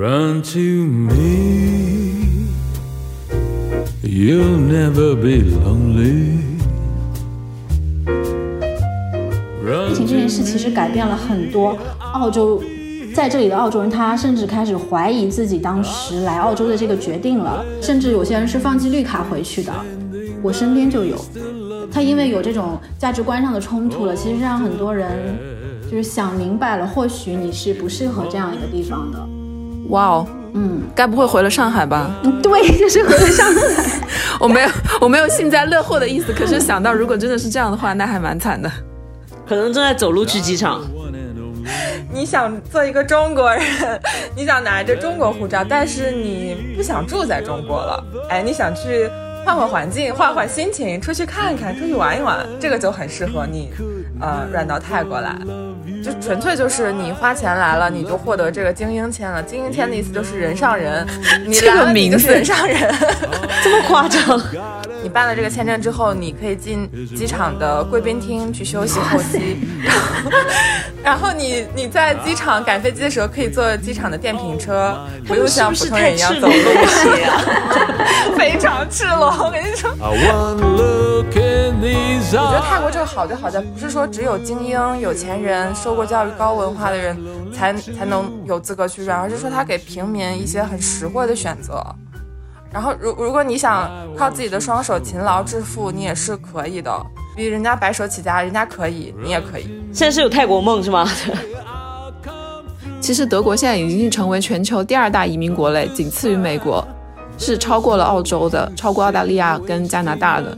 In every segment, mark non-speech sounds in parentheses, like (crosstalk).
Run to me. You'll never be lonely. 疫情这件事其实改变了很多澳洲，在这里的澳洲人，他甚至开始怀疑自己当时来澳洲的这个决定了，甚至有些人是放弃绿卡回去的。我身边就有，他因为有这种价值观上的冲突了，其实让很多人就是想明白了，或许你是不适合这样一个地方的。哇哦，嗯，该不会回了上海吧？对，(laughs) 就是回了上海。(laughs) 我没有，我没有幸灾乐祸的意思。可是想到如果真的是这样的话，那还蛮惨的。可能正在走路去机场。(laughs) 你想做一个中国人，你想拿着中国护照，但是你不想住在中国了，哎，你想去换换环境，换换心情，出去看看，出去玩一玩，这个就很适合你，呃，软到泰国来，就纯粹就是你花钱来了，你就获得这个精英签了。精英签的意思就是人上人，你这个来了你就是名字人上人。这么夸张？(laughs) 你办了这个签证之后，你可以进机场的贵宾厅去休息候机，然后你你在机场赶飞机的时候可以坐机场的电瓶车，不用像普通人一样走路，非常赤裸。我跟你说我觉得泰国这个好就好在，不是说只有精英、有钱人、受过教育、高文化的人才才能有资格去 run，而是说他给平民一些很实惠的选择。然后，如如果你想靠自己的双手勤劳致富，你也是可以的。比人家白手起家，人家可以，你也可以。现在是有泰国梦是吗？其实德国现在已经成为全球第二大移民国嘞，仅次于美国，是超过了澳洲的，超过澳大利亚跟加拿大的。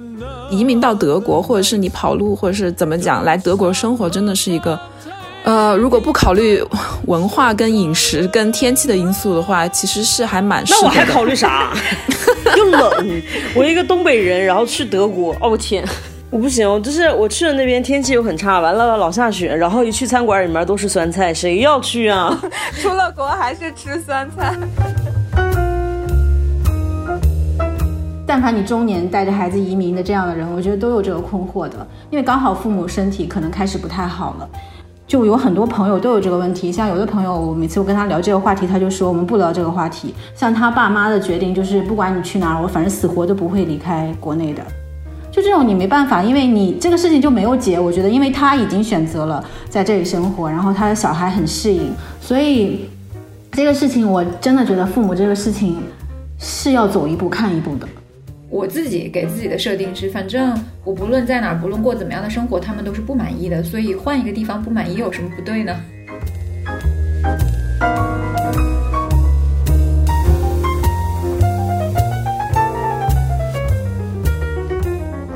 移民到德国，或者是你跑路，或者是怎么讲，来德国生活真的是一个，呃，如果不考虑文化跟饮食跟天气的因素的话，其实是还蛮适合的。那我还考虑啥？(laughs) 又冷，我一个东北人，然后去德国，哦天，我不行，就是我去了那边天气又很差，完了老下雪，然后一去餐馆里面都是酸菜，谁要去啊？(laughs) 出了国还是吃酸菜。但凡你中年带着孩子移民的这样的人，我觉得都有这个困惑的，因为刚好父母身体可能开始不太好了。就有很多朋友都有这个问题，像有的朋友，我每次我跟他聊这个话题，他就说我们不聊这个话题。像他爸妈的决定就是，不管你去哪儿，我反正死活都不会离开国内的。就这种你没办法，因为你这个事情就没有解。我觉得，因为他已经选择了在这里生活，然后他的小孩很适应，所以这个事情我真的觉得父母这个事情是要走一步看一步的。我自己给自己的设定是，反正我不论在哪儿，不论过怎么样的生活，他们都是不满意的，所以换一个地方不满意有什么不对呢？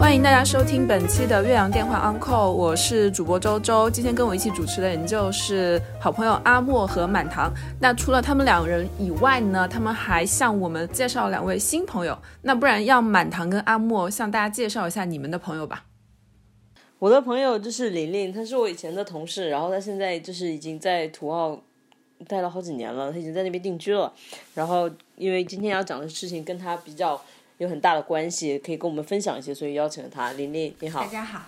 欢迎大家收听本期的岳阳电话 Uncle，我是主播周周。今天跟我一起主持的人就是好朋友阿莫和满堂。那除了他们两人以外呢，他们还向我们介绍两位新朋友。那不然让满堂跟阿莫向大家介绍一下你们的朋友吧。我的朋友就是玲玲，她是我以前的同事，然后她现在就是已经在土澳待了好几年了，她已经在那边定居了。然后因为今天要讲的事情跟她比较有很大的关系，可以跟我们分享一些，所以邀请了他。琳琳，你好大。家好。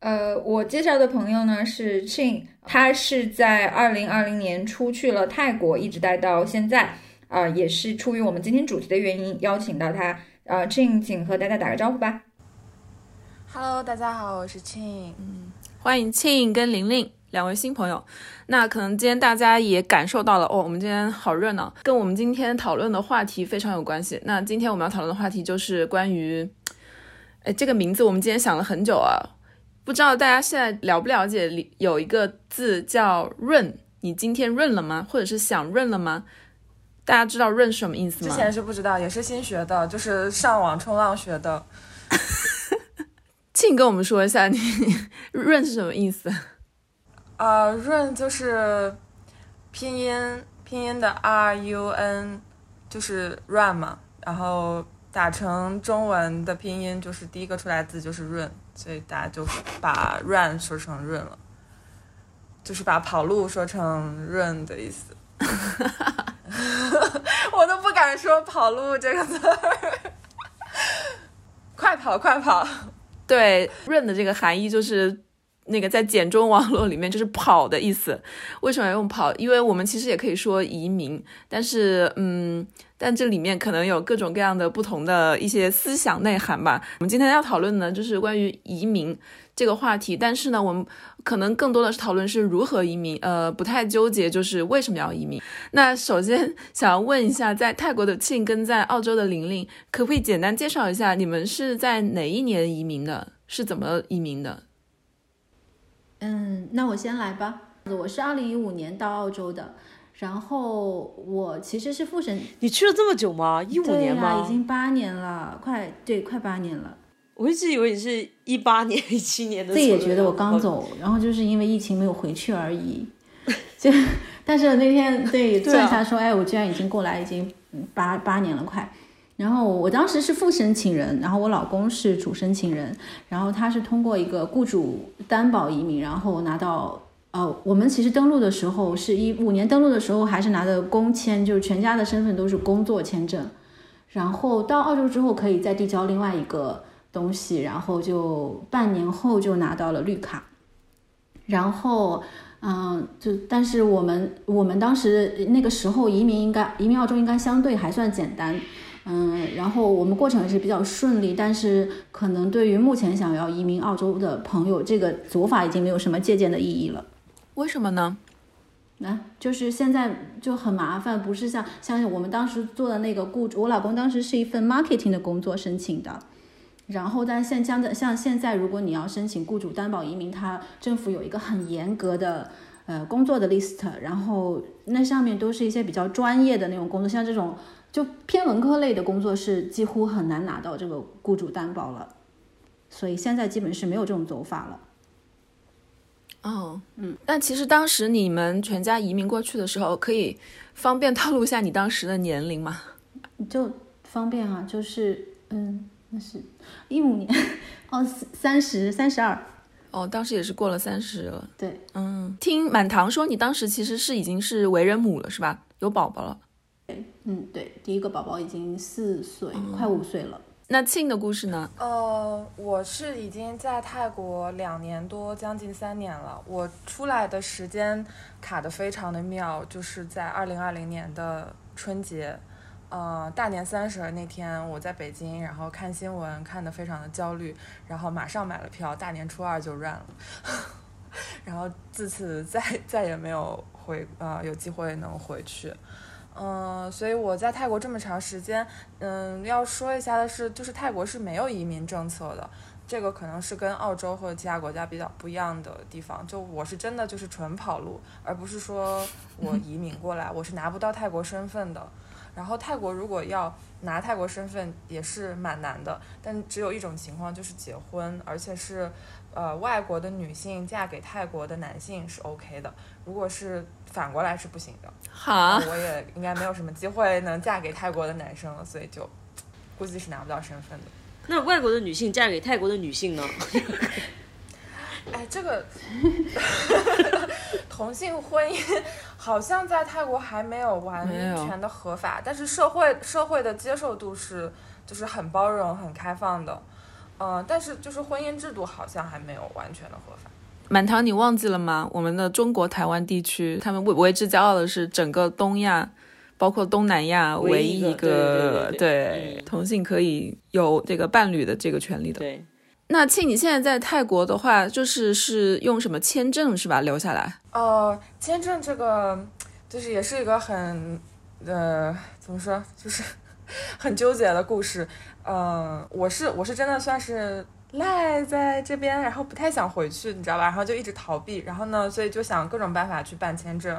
呃，我介绍的朋友呢是 Chin，他是在二零二零年出去了泰国，一直待到现在。啊、也是出于我们今天主题的原因，邀请到他。呃，Chin，请和大家打个招呼吧。Hello，大家好，我是庆。欢迎庆跟玲玲两位新朋友。那可能今天大家也感受到了哦，我们今天好热闹，跟我们今天讨论的话题非常有关系。那今天我们要讨论的话题就是关于，哎，这个名字我们今天想了很久啊，不知道大家现在了不了解里有一个字叫润，你今天润了吗？或者是想润了吗？大家知道润是什么意思吗？之前是不知道，也是新学的，就是上网冲浪学的。(laughs) 庆跟我们说一下，你润是什么意思？呃，润就是拼音拼音的 R U N，就是 run 嘛，然后打成中文的拼音就是第一个出来字就是润，所以大家就把 run 说成润了，就是把跑路说成 run 的意思。(laughs) 我都不敢说跑路这个字儿，(laughs) 快跑快跑！对，，run 的这个含义就是那个在简中网络里面就是跑的意思。为什么要用跑？因为我们其实也可以说移民，但是嗯，但这里面可能有各种各样的不同的一些思想内涵吧。我们今天要讨论呢，就是关于移民这个话题，但是呢，我们可能更多的是讨论是如何移民，呃，不太纠结就是为什么要移民。那首先 (laughs) 想要问一下，在泰国的庆跟在澳洲的玲玲，可不可以简单介绍一下你们是在哪一年移民的？是怎么移民的？嗯，那我先来吧。我是二零一五年到澳洲的，然后我其实是复审，你去了这么久吗？一五年吗？啦已经八年了，快对，快八年了。我一直以为你是一八年、一七年的。自己也觉得我刚。走，(laughs) 然后就是因为疫情没有回去而已。就，但是那天对 (laughs) 算一下说，哎，我居然已经过来已经嗯八八年了快。然后我当时是副申请人，然后我老公是主申请人，然后他是通过一个雇主担保移民，然后拿到。呃，我们其实登录的时候是一五年登录的时候，还是拿的工签，就是全家的身份都是工作签证。然后到澳洲之后，可以再递交另外一个东西，然后就半年后就拿到了绿卡。然后，嗯，就但是我们我们当时那个时候移民应该移民澳洲应该相对还算简单，嗯，然后我们过程也是比较顺利，但是可能对于目前想要移民澳洲的朋友，这个走法已经没有什么借鉴的意义了。为什么呢？那、就是现在就很麻烦，不是像像我们当时做的那个雇主，我老公当时是一份 marketing 的工作申请的，然后但现像的像现在，如果你要申请雇主担保移民，他政府有一个很严格的呃工作的 list，然后那上面都是一些比较专业的那种工作，像这种就偏文科类的工作是几乎很难拿到这个雇主担保了，所以现在基本是没有这种走法了。哦，嗯，那其实当时你们全家移民过去的时候，可以方便透露一下你当时的年龄吗？(laughs) 就方便啊，就是嗯，那是一五年，哦，三十三十二，哦，当时也是过了三十了。对，嗯，听满堂说你当时其实是已经是为人母了，是吧？有宝宝了。嗯，对，第一个宝宝已经四岁，快五岁了。那庆的故事呢？呃，我是已经在泰国两年多，将近三年了。我出来的时间卡的非常的妙，就是在二零二零年的春节，呃，大年三十儿那天我在北京，然后看新闻看得非常的焦虑，然后马上买了票，大年初二就 run 了，(laughs) 然后自此再再也没有回呃有机会能回去。嗯，所以我在泰国这么长时间，嗯，要说一下的是，就是泰国是没有移民政策的，这个可能是跟澳洲或者其他国家比较不一样的地方。就我是真的就是纯跑路，而不是说我移民过来，我是拿不到泰国身份的。然后泰国如果要拿泰国身份也是蛮难的，但只有一种情况就是结婚，而且是呃外国的女性嫁给泰国的男性是 OK 的，如果是反过来是不行的。好，我也应该没有什么机会能嫁给泰国的男生了，所以就估计是拿不到身份的。那外国的女性嫁给泰国的女性呢？(laughs) 哎，这个 (laughs) 同性婚姻好像在泰国还没有完全的合法，但是社会社会的接受度是就是很包容、很开放的。嗯、但是就是婚姻制度好像还没有完全的合法。满堂，你忘记了吗？我们的中国台湾地区，他们为为之骄傲的是整个东亚，包括东南亚唯唯一一个对同性可以有这个伴侣的这个权利的。对，那庆，你现在在泰国的话，就是是用什么签证是吧？留下来？呃，签证这个就是也是一个很呃怎么说，就是 (laughs) 很纠结的故事。嗯、我是我是真的算是赖在这边，然后不太想回去，你知道吧？然后就一直逃避，然后呢，所以就想各种办法去办签证。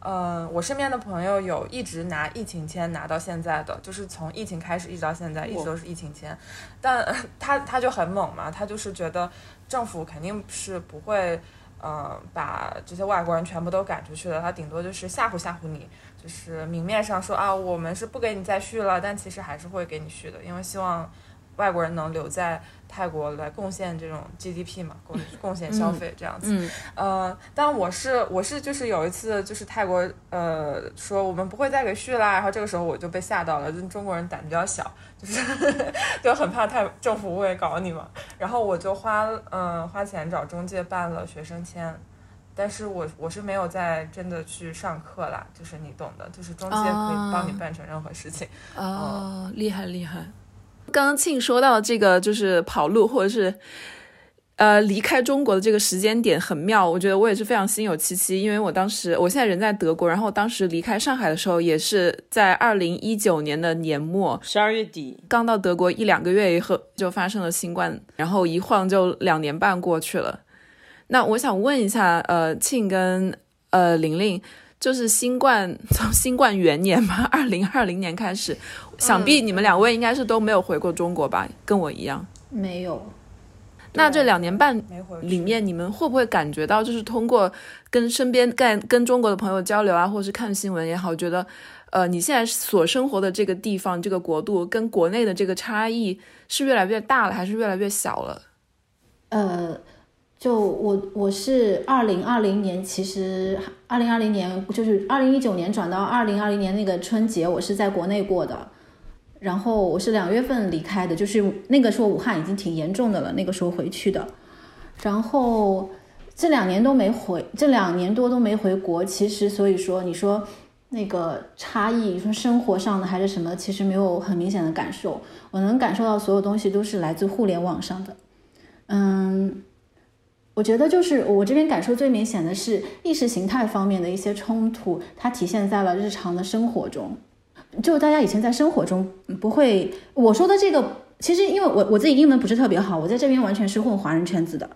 嗯，我身边的朋友有一直拿疫情签拿到现在的，就是从疫情开始一直到现在，一直都是疫情签。但呃他他就很猛嘛，他就是觉得政府肯定是不会，呃，把这些外国人全部都赶出去的，他顶多就是吓唬吓唬你，就是明面上说啊，我们是不给你再续了，但其实还是会给你续的，因为希望外国人能留在泰国来贡献这种 GDP 嘛，贡贡献消费这样子。嗯，呃，但我是我是就是有一次就是泰国呃说我们不会再给续啦，然后这个时候我就被吓到了，就中国人胆比较小，就是 (laughs) 就很怕泰政府会搞你嘛，然后我就花嗯花钱找中介办了学生签，但是我我是没有在真的去上课啦，就是你懂的，就是中介可以帮你办成任何事情。哦，厉害厉害！刚刚庆说到这个，就是跑路或者是。呃，离开中国的这个时间点很妙，我觉得我也是非常心有戚戚，因为我当时我现在人在德国，然后我当时离开上海的时候也是在二零一九年的年末，十二月底，刚到德国一两个月以后就发生了新冠，然后一晃就两年半过去了。那我想问一下，呃，庆跟呃玲玲，就是新冠从新冠元年嘛，二零二零年开始，想必你们两位应该是都没有回过中国吧？跟我一样，没有。那这两年半里面，你们会不会感觉到，就是通过跟身边干跟中国的朋友交流啊，或者是看新闻也好，觉得，呃，你现在所生活的这个地方、这个国度跟国内的这个差异是越来越大了，还是越来越小了？呃，就我我是二零二零年，其实二零二零年就是二零一九年转到二零二零年那个春节，我是在国内过的。然后我是两月份离开的，就是那个时候武汉已经挺严重的了，那个时候回去的。然后这两年都没回，这两年多都没回国。其实所以说，你说那个差异，你说生活上的还是什么，其实没有很明显的感受。我能感受到所有东西都是来自互联网上的。嗯，我觉得就是我这边感受最明显的是意识形态方面的一些冲突，它体现在了日常的生活中。就大家以前在生活中不会，我说的这个，其实因为我我自己英文不是特别好，我在这边完全是混华人圈子的，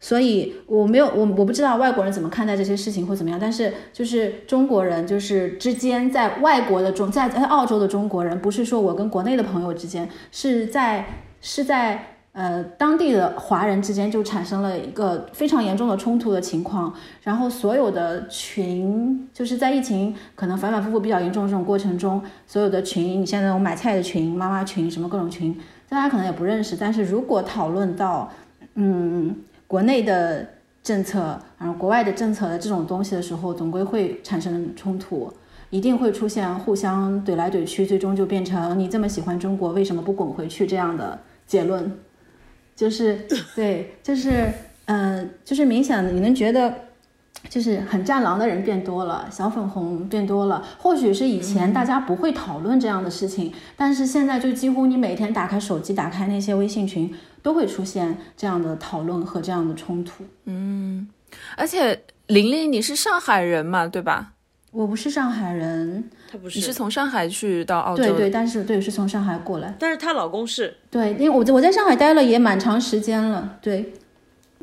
所以我没有我我不知道外国人怎么看待这些事情或怎么样，但是就是中国人就是之间在外国的中在在澳洲的中国人，不是说我跟国内的朋友之间，是在是在。呃，当地的华人之间就产生了一个非常严重的冲突的情况，然后所有的群就是在疫情可能反反复复比较严重的这种过程中，所有的群，你现在那种买菜的群、妈妈群什么各种群，大家可能也不认识，但是如果讨论到嗯国内的政策，然后国外的政策的这种东西的时候，总归会产生冲突，一定会出现互相怼来怼去，最终就变成你这么喜欢中国，为什么不滚回去这样的结论。就是对，就是嗯，就是明显的，你能觉得，就是很战狼的人变多了，小粉红变多了。或许是以前大家不会讨论这样的事情，但是现在就几乎你每天打开手机，打开那些微信群，都会出现这样的讨论和这样的冲突。嗯，而且玲玲，你是上海人嘛，对吧？我不是上海人。她不是，你是从上海去到澳洲？对对，但是对，是从上海过来。但是她老公是对，因为我我在上海待了也蛮长时间了。对，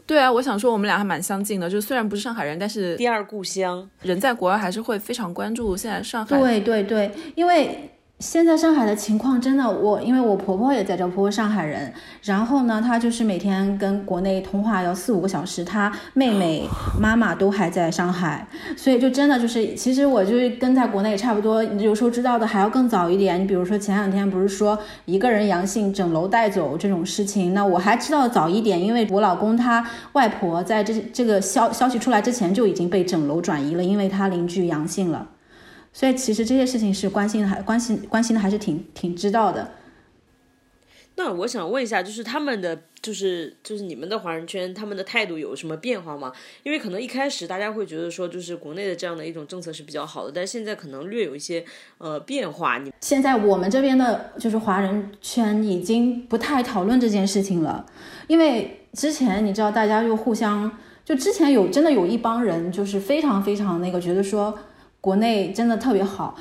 对啊，我想说我们俩还蛮相近的，就虽然不是上海人，但是第二故乡，人在国外还是会非常关注现在上海。对对对，因为。现在上海的情况真的，我因为我婆婆也在这，婆婆上海人，然后呢，她就是每天跟国内通话要四五个小时，她妹妹、(laughs) 妈妈都还在上海，所以就真的就是，其实我就是跟在国内差不多，有时候知道的还要更早一点。你比如说前两天不是说一个人阳性整楼带走这种事情，那我还知道早一点，因为我老公他外婆在这这个消消息出来之前就已经被整楼转移了，因为他邻居阳性了。所以其实这些事情是关心的，还关心关心的还是挺挺知道的。那我想问一下，就是他们的，就是就是你们的华人圈，他们的态度有什么变化吗？因为可能一开始大家会觉得说，就是国内的这样的一种政策是比较好的，但是现在可能略有一些呃变化。你现在我们这边的就是华人圈已经不太讨论这件事情了，因为之前你知道大家又互相，就之前有真的有一帮人就是非常非常那个觉得说。国内真的特别好，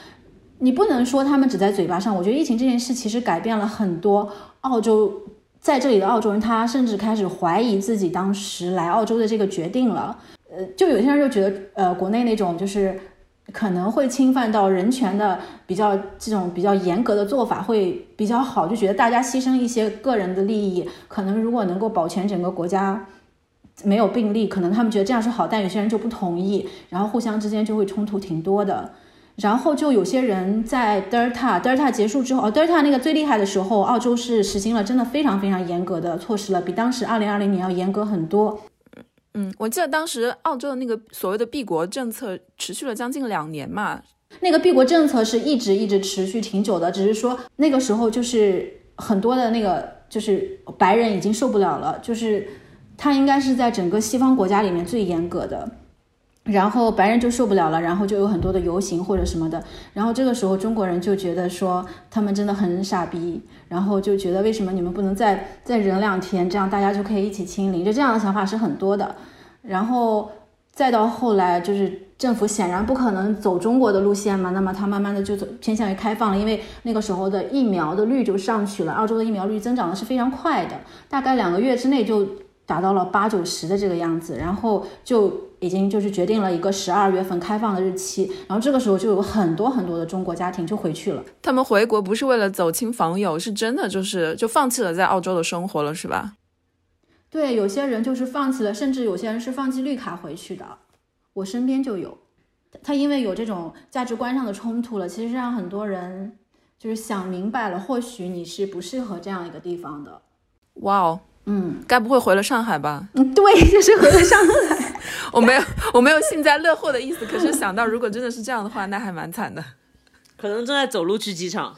你不能说他们只在嘴巴上。我觉得疫情这件事其实改变了很多澳洲在这里的澳洲人，他甚至开始怀疑自己当时来澳洲的这个决定了。呃，就有些人就觉得，呃，国内那种就是可能会侵犯到人权的比较这种比较严格的做法会比较好，就觉得大家牺牲一些个人的利益，可能如果能够保全整个国家。没有病例，可能他们觉得这样是好，但有些人就不同意，然后互相之间就会冲突挺多的。然后就有些人在 Delta Delta 结束之后，哦德尔塔那个最厉害的时候，澳洲是实行了真的非常非常严格的措施了，比当时二零二零年要严格很多。嗯，我记得当时澳洲的那个所谓的闭国政策持续了将近两年嘛。那个闭国政策是一直一直持续挺久的，只是说那个时候就是。很多的那个就是白人已经受不了了，就是他应该是在整个西方国家里面最严格的。然后白人就受不了了，然后就有很多的游行或者什么的。然后这个时候中国人就觉得说他们真的很傻逼，然后就觉得为什么你们不能再再忍两天，这样大家就可以一起清零。就这样的想法是很多的。然后再到后来，就是政府显然不可能走中国的路线嘛，那么他慢慢的就走偏向于开放了，因为那个时候的疫苗的率就上去了，澳洲的疫苗率增长的是非常快的，大概两个月之内就达到了八九十的这个样子，然后就。已经就是决定了一个十二月份开放的日期，然后这个时候就有很多很多的中国家庭就回去了。他们回国不是为了走亲访友，是真的就是就放弃了在澳洲的生活了，是吧？对，有些人就是放弃了，甚至有些人是放弃绿卡回去的。我身边就有，他因为有这种价值观上的冲突了，其实让很多人就是想明白了，或许你是不适合这样一个地方的。哇哦，嗯，该不会回了上海吧？嗯，对，就是回了上海。(laughs) 我没有，我没有幸灾乐祸的意思。可是想到如果真的是这样的话，那还蛮惨的。可能正在走路去机场。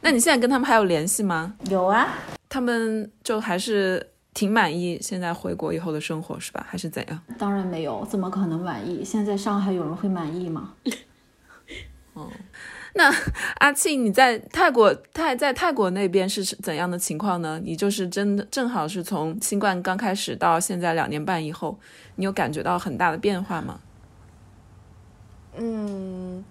那你现在跟他们还有联系吗？有啊，他们就还是挺满意现在回国以后的生活，是吧？还是怎样？当然没有，怎么可能满意？现在上海有人会满意吗？(laughs) 哦。那阿庆，你在泰国泰在泰国那边是怎样的情况呢？你就是真的正好是从新冠刚开始到现在两年半以后，你有感觉到很大的变化吗？嗯。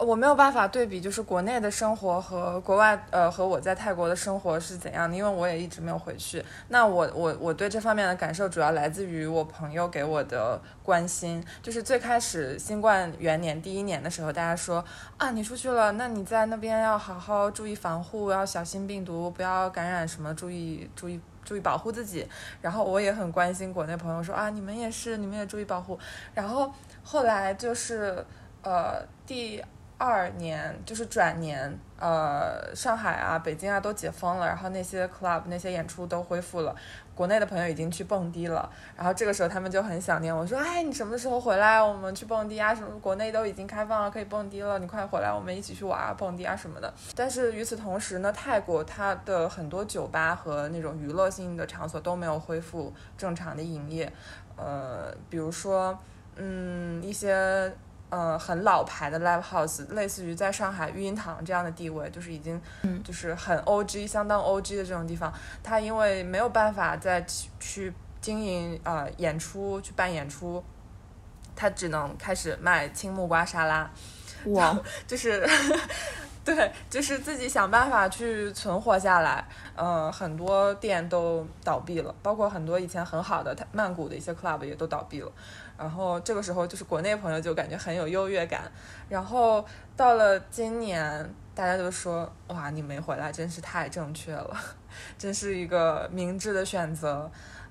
我没有办法对比，就是国内的生活和国外，呃，和我在泰国的生活是怎样的，因为我也一直没有回去。那我我我对这方面的感受主要来自于我朋友给我的关心。就是最开始新冠元年第一年的时候，大家说啊，你出去了，那你在那边要好好注意防护，要小心病毒，不要感染什么，注意注意注意保护自己。然后我也很关心国内朋友说啊，你们也是，你们也注意保护。然后后来就是呃第。二年就是转年，呃，上海啊、北京啊都解封了，然后那些 club 那些演出都恢复了。国内的朋友已经去蹦迪了，然后这个时候他们就很想念我说：“哎，你什么时候回来？我们去蹦迪啊？什么国内都已经开放了，可以蹦迪了，你快回来，我们一起去玩啊，蹦迪啊什么的。”但是与此同时呢，泰国它的很多酒吧和那种娱乐性的场所都没有恢复正常的营业，呃，比如说，嗯，一些。呃，很老牌的 live house，类似于在上海育婴堂这样的地位，就是已经，就是很 O G，相当 O G 的这种地方，它因为没有办法再去经营呃演出，去办演出，它只能开始卖青木瓜沙拉，哇，(laughs) 就是，(laughs) 对，就是自己想办法去存活下来，呃，很多店都倒闭了，包括很多以前很好的曼谷的一些 club 也都倒闭了。然后这个时候，就是国内朋友就感觉很有优越感。然后到了今年，大家都说：“哇，你没回来真是太正确了，真是一个明智的选择。”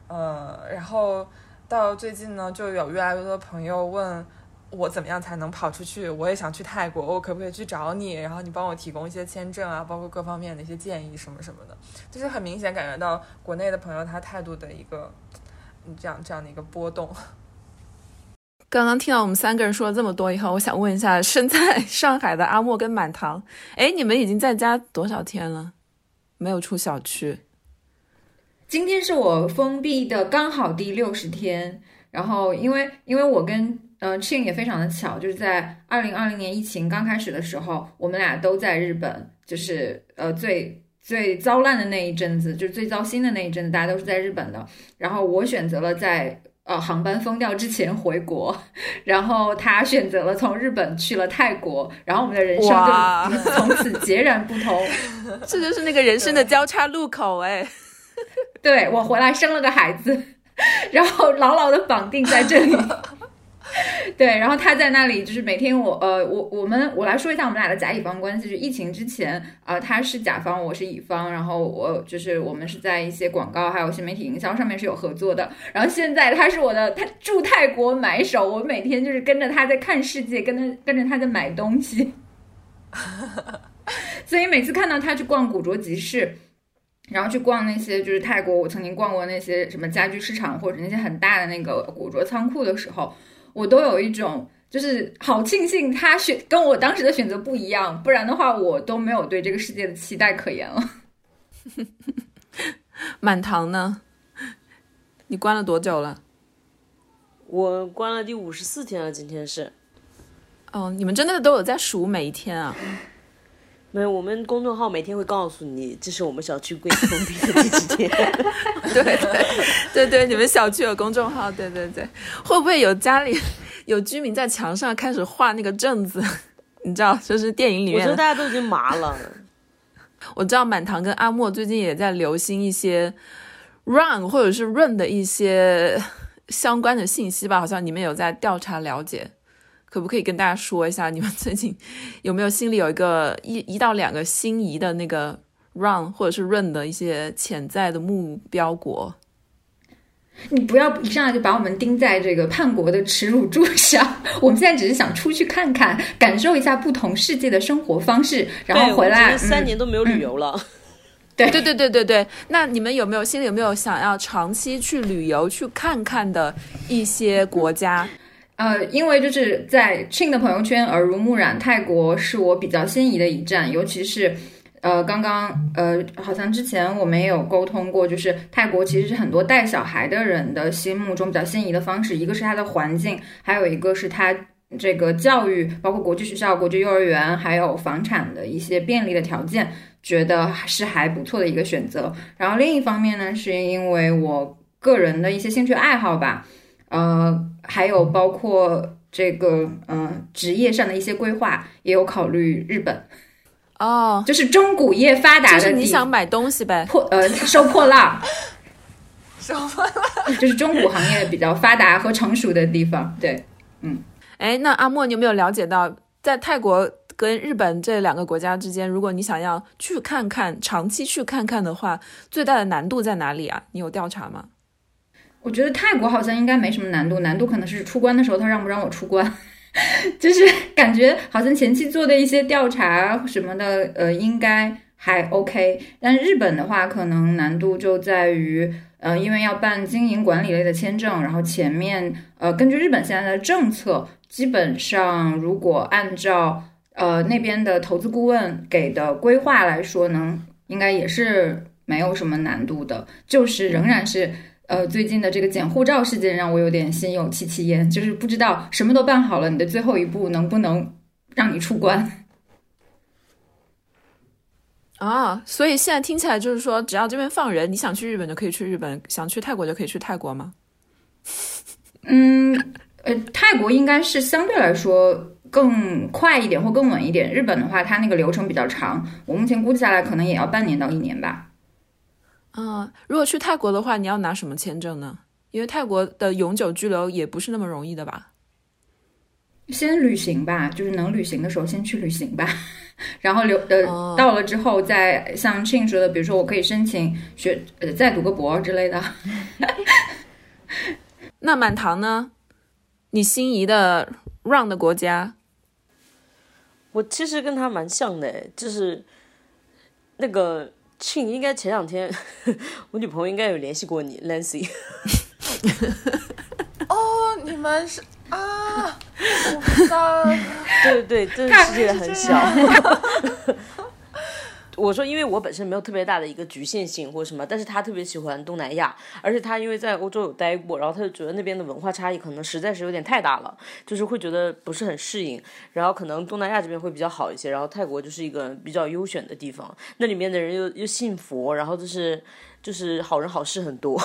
呃，然后到最近呢，就有越来越多的朋友问我怎么样才能跑出去，我也想去泰国，我可不可以去找你？然后你帮我提供一些签证啊，包括各方面的一些建议什么什么的。就是很明显感觉到国内的朋友他态度的一个这样这样的一个波动。刚刚听到我们三个人说了这么多以后，我想问一下身在上海的阿莫跟满堂，哎，你们已经在家多少天了？没有出小区？今天是我封闭的刚好第六十天。然后，因为因为我跟嗯 Chin 也非常的巧，就是在二零二零年疫情刚开始的时候，我们俩都在日本，就是呃最最糟烂的那一阵子，就是最糟心的那一阵子，大家都是在日本的。然后我选择了在。呃，航班封掉之前回国，然后他选择了从日本去了泰国，然后我们的人生就 (laughs) 从此截然不同。(laughs) 这就是那个人生的交叉路口哎。(laughs) 对我回来生了个孩子，然后牢牢的绑定在这里。(laughs) 对，然后他在那里，就是每天我呃，我我们我来说一下我们俩的甲乙方关系。就疫情之前啊，他是甲方，我是乙方，然后我就是我们是在一些广告还有新媒体营销上面是有合作的。然后现在他是我的他驻泰国买手，我每天就是跟着他在看世界，跟着跟着他在买东西。(laughs) 所以每次看到他去逛古着集市，然后去逛那些就是泰国我曾经逛过那些什么家居市场或者那些很大的那个古着仓库的时候。我都有一种，就是好庆幸他选跟我当时的选择不一样，不然的话我都没有对这个世界的期待可言了。(laughs) 满堂呢？你关了多久了？我关了第五十四天了，今天是。哦，你们真的都有在数每一天啊？没有，我们公众号每天会告诉你，这是我们小区规封闭的第几天。对对对对，你们小区有公众号，对对对，会不会有家里有居民在墙上开始画那个正字？你知道，就是电影里面我觉得大家都已经麻了。我知道满堂跟阿莫最近也在流行一些 run 或者是 run 的一些相关的信息吧，好像你们有在调查了解，可不可以跟大家说一下，你们最近有没有心里有一个一一到两个心仪的那个 run 或者是 run 的一些潜在的目标国？你不要一上来就把我们钉在这个叛国的耻辱柱上。我们现在只是想出去看看，感受一下不同世界的生活方式，然后回来。三嗯年都没有旅游了。对对对对对对，那你们有没有心里有没有想要长期去旅游去看看的一些国家？呃，因为就是在 Chin 的朋友圈耳濡目染，泰国是我比较心仪的一站，尤其是。呃，刚刚呃，好像之前我们也有沟通过，就是泰国其实是很多带小孩的人的心目中比较心仪的方式，一个是它的环境，还有一个是它这个教育，包括国际学校、国际幼儿园，还有房产的一些便利的条件，觉得是还不错的一个选择。然后另一方面呢，是因为我个人的一些兴趣爱好吧，呃，还有包括这个呃职业上的一些规划，也有考虑日本。哦，就是中古业发达的地，就是你想买东西呗？破呃收破烂，收破烂，(laughs) 就是中古行业比较发达和成熟的地方。对，嗯哎，那阿莫，你有没有了解到，在泰国跟日本这两个国家之间，如果你想要去看看、长期去看看的话，最大的难度在哪里啊？你有调查吗？我觉得泰国好像应该没什么难度，难度可能是出关的时候他让不让我出关。(laughs) 就是感觉好像前期做的一些调查什么的，呃，应该还 OK。但日本的话，可能难度就在于，呃，因为要办经营管理类的签证，然后前面，呃，根据日本现在的政策，基本上如果按照呃那边的投资顾问给的规划来说呢，应该也是没有什么难度的，就是仍然是。呃，最近的这个捡护照事件让我有点心有戚戚焉，就是不知道什么都办好了，你的最后一步能不能让你出关？(laughs) 啊，所以现在听起来就是说，只要这边放人，你想去日本就可以去日本，想去泰国就可以去泰国吗？嗯，呃，泰国应该是相对来说更快一点或更稳一点。日本的话，它那个流程比较长，我目前估计下来可能也要半年到一年吧。啊，如果去泰国的话，你要拿什么签证呢？因为泰国的永久居留也不是那么容易的吧？先旅行吧，就是能旅行的时候先去旅行吧，(laughs) 然后留呃、哦到了之后再像 Chin 说的，比如说我可以申请学呃再读个博之类的。(laughs) 那满堂呢？你心仪的 run 的国家？我其实跟他蛮像的，就是那个庆应该前两天，(laughs) 我女朋友应该有联系过你，Lancy。(laughs) 哦，你们是啊，我不知道。(laughs) 对对对，这个世界很小。我说，因为我本身没有特别大的一个局限性或什么，但是他特别喜欢东南亚，而且他因为在欧洲有待过，然后他就觉得那边的文化差异可能实在是有点太大了，就是会觉得不是很适应，然后可能东南亚这边会比较好一些，然后泰国就是一个比较优选的地方，那里面的人又又信佛，然后就是就是好人好事很多，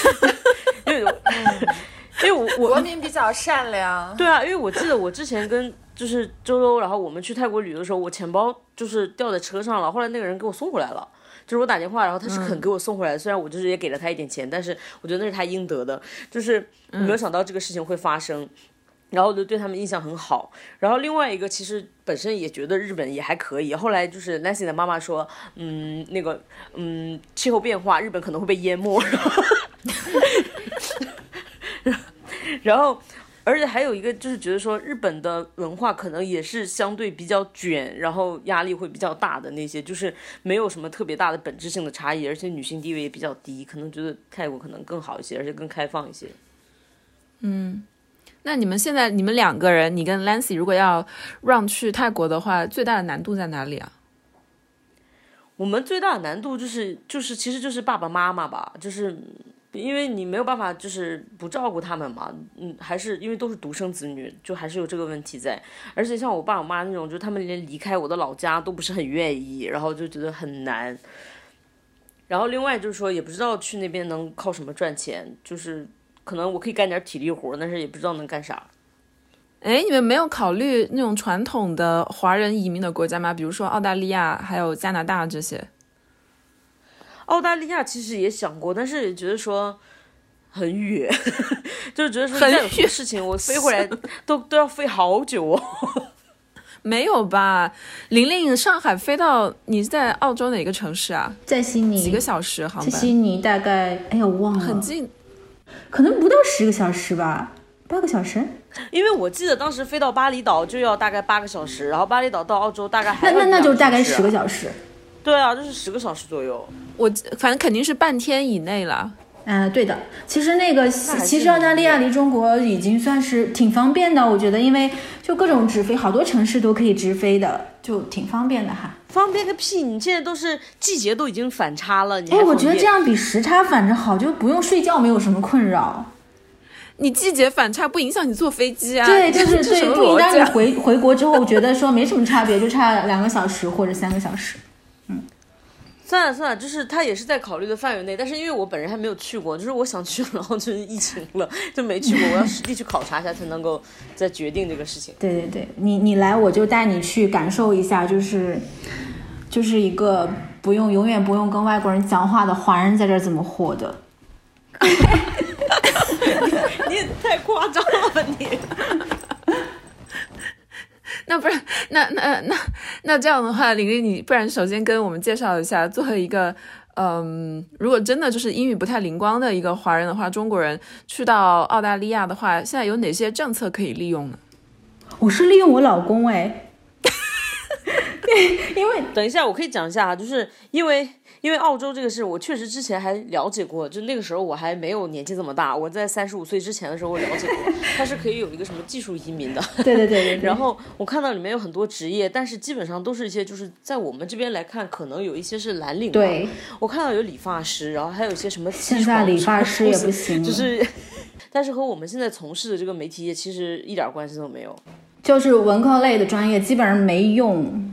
(laughs) 因为我 (laughs) 因为我我国民比较善良，对啊，因为我记得我之前跟就是周周，然后我们去泰国旅游的时候，我钱包就是掉在车上了，后来那个人给我送回来了。就是我打电话，然后他是肯给我送回来的，虽然我就是也给了他一点钱，但是我觉得那是他应得的。就是我没有想到这个事情会发生，然后我就对他们印象很好。然后另外一个其实本身也觉得日本也还可以，后来就是 Nancy 的妈妈说，嗯，那个嗯气候变化，日本可能会被淹没，(laughs) 然后。而且还有一个就是觉得说，日本的文化可能也是相对比较卷，然后压力会比较大的那些，就是没有什么特别大的本质性的差异，而且女性地位也比较低，可能觉得泰国可能更好一些，而且更开放一些。嗯那你们现在你们两个人，你跟 Lancy 如果要让去泰国的话，最大的难度在哪里啊？我们最大的难度就是就是其实就是爸爸妈妈吧，就是因为你没有办法就是不照顾他们嘛，嗯，还是因为都是独生子女，就还是有这个问题在。而且像我爸我妈那种，就他们连离开我的老家都不是很愿意，然后就觉得很难。然后另外就是说，也不知道去那边能靠什么赚钱，就是可能我可以干点体力活，但是也不知道能干啥。哎，你们没有考虑那种传统的华人移民的国家吗？比如说澳大利亚，还有加拿大这些。澳大利亚其实也想过，但是也觉得说很远，(laughs) 就是觉得说很再有什么远事情我飞 (laughs) 回来都都要飞好久哦。没有吧？玲玲，上海飞到你是在澳洲哪个城市啊？在悉尼几个小时航在班？悉尼大概，哎呀，我忘了，很近。可能不到十个小时吧，八个小时。因为我记得当时飞到巴厘岛就要大概八个小时，然后巴厘岛到澳洲大概还那那那就大概十十个小时。对啊，就是十个小时左右。我反正肯定是半天以内了。嗯、对的。其实那个，其实澳大利亚离中国已经算是挺方便的，我觉得，因为就各种直飞，好多城市都可以直飞的，就挺方便的哈。方便个屁！你现在都是季节都已经反差了，你还哎，我觉得这样比时差反正好，就不用睡觉，没有什么困扰。你季节反差不影响你坐飞机啊？对，就是对，么不应当？你回回国之后觉得说没什么差别，就差两个小时或者三个小时。算了算了，就是他也是在考虑的范围内，但是因为我本人还没有去过，就是我想去，然后就是疫情了，就没去过。我要实地去考察一下，才能够再决定这个事情。(laughs) 对对对，你你来我就带你去感受一下，就是就是一个不用永远不用跟外国人讲话的华人在这儿怎么活的。(laughs) (laughs) 你也太夸张了吧你！那不然，(laughs) 那那那那这样的话，玲玲，你不然首先跟我们介绍一下，作为一个嗯，如果真的就是英语不太灵光的一个华人的话，中国人去到澳大利亚的话，现在有哪些政策可以利用呢？我是利用我老公哎，(laughs) 因为等一下，我可以讲一下啊，就是因为因为澳洲这个事，我确实之前还了解过，就那个时候我还没有年纪这么大，我在三十五岁之前的时候我了解过，它是可以有一个什么技术移民的。对对对然后我看到里面有很多职业，但是基本上都是一些就是在我们这边来看，可能有一些是蓝领。对，我看到有理发师，然后还有一些什么现在理发师也不行就是，但是和我们现在从事的这个媒体业其实一点关系都没有。就是文科类的专业基本上没用。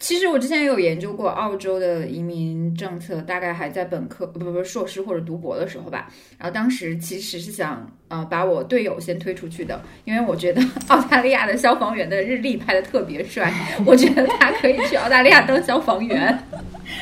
其实我之前也有研究过澳洲的移民政策，大概还在本科不不不硕士或者读博的时候吧。然后当时其实是想呃把我队友先推出去的，因为我觉得 (laughs) 澳大利亚的消防员的日历拍的特别帅，我觉得他可以去澳大利亚当消防员，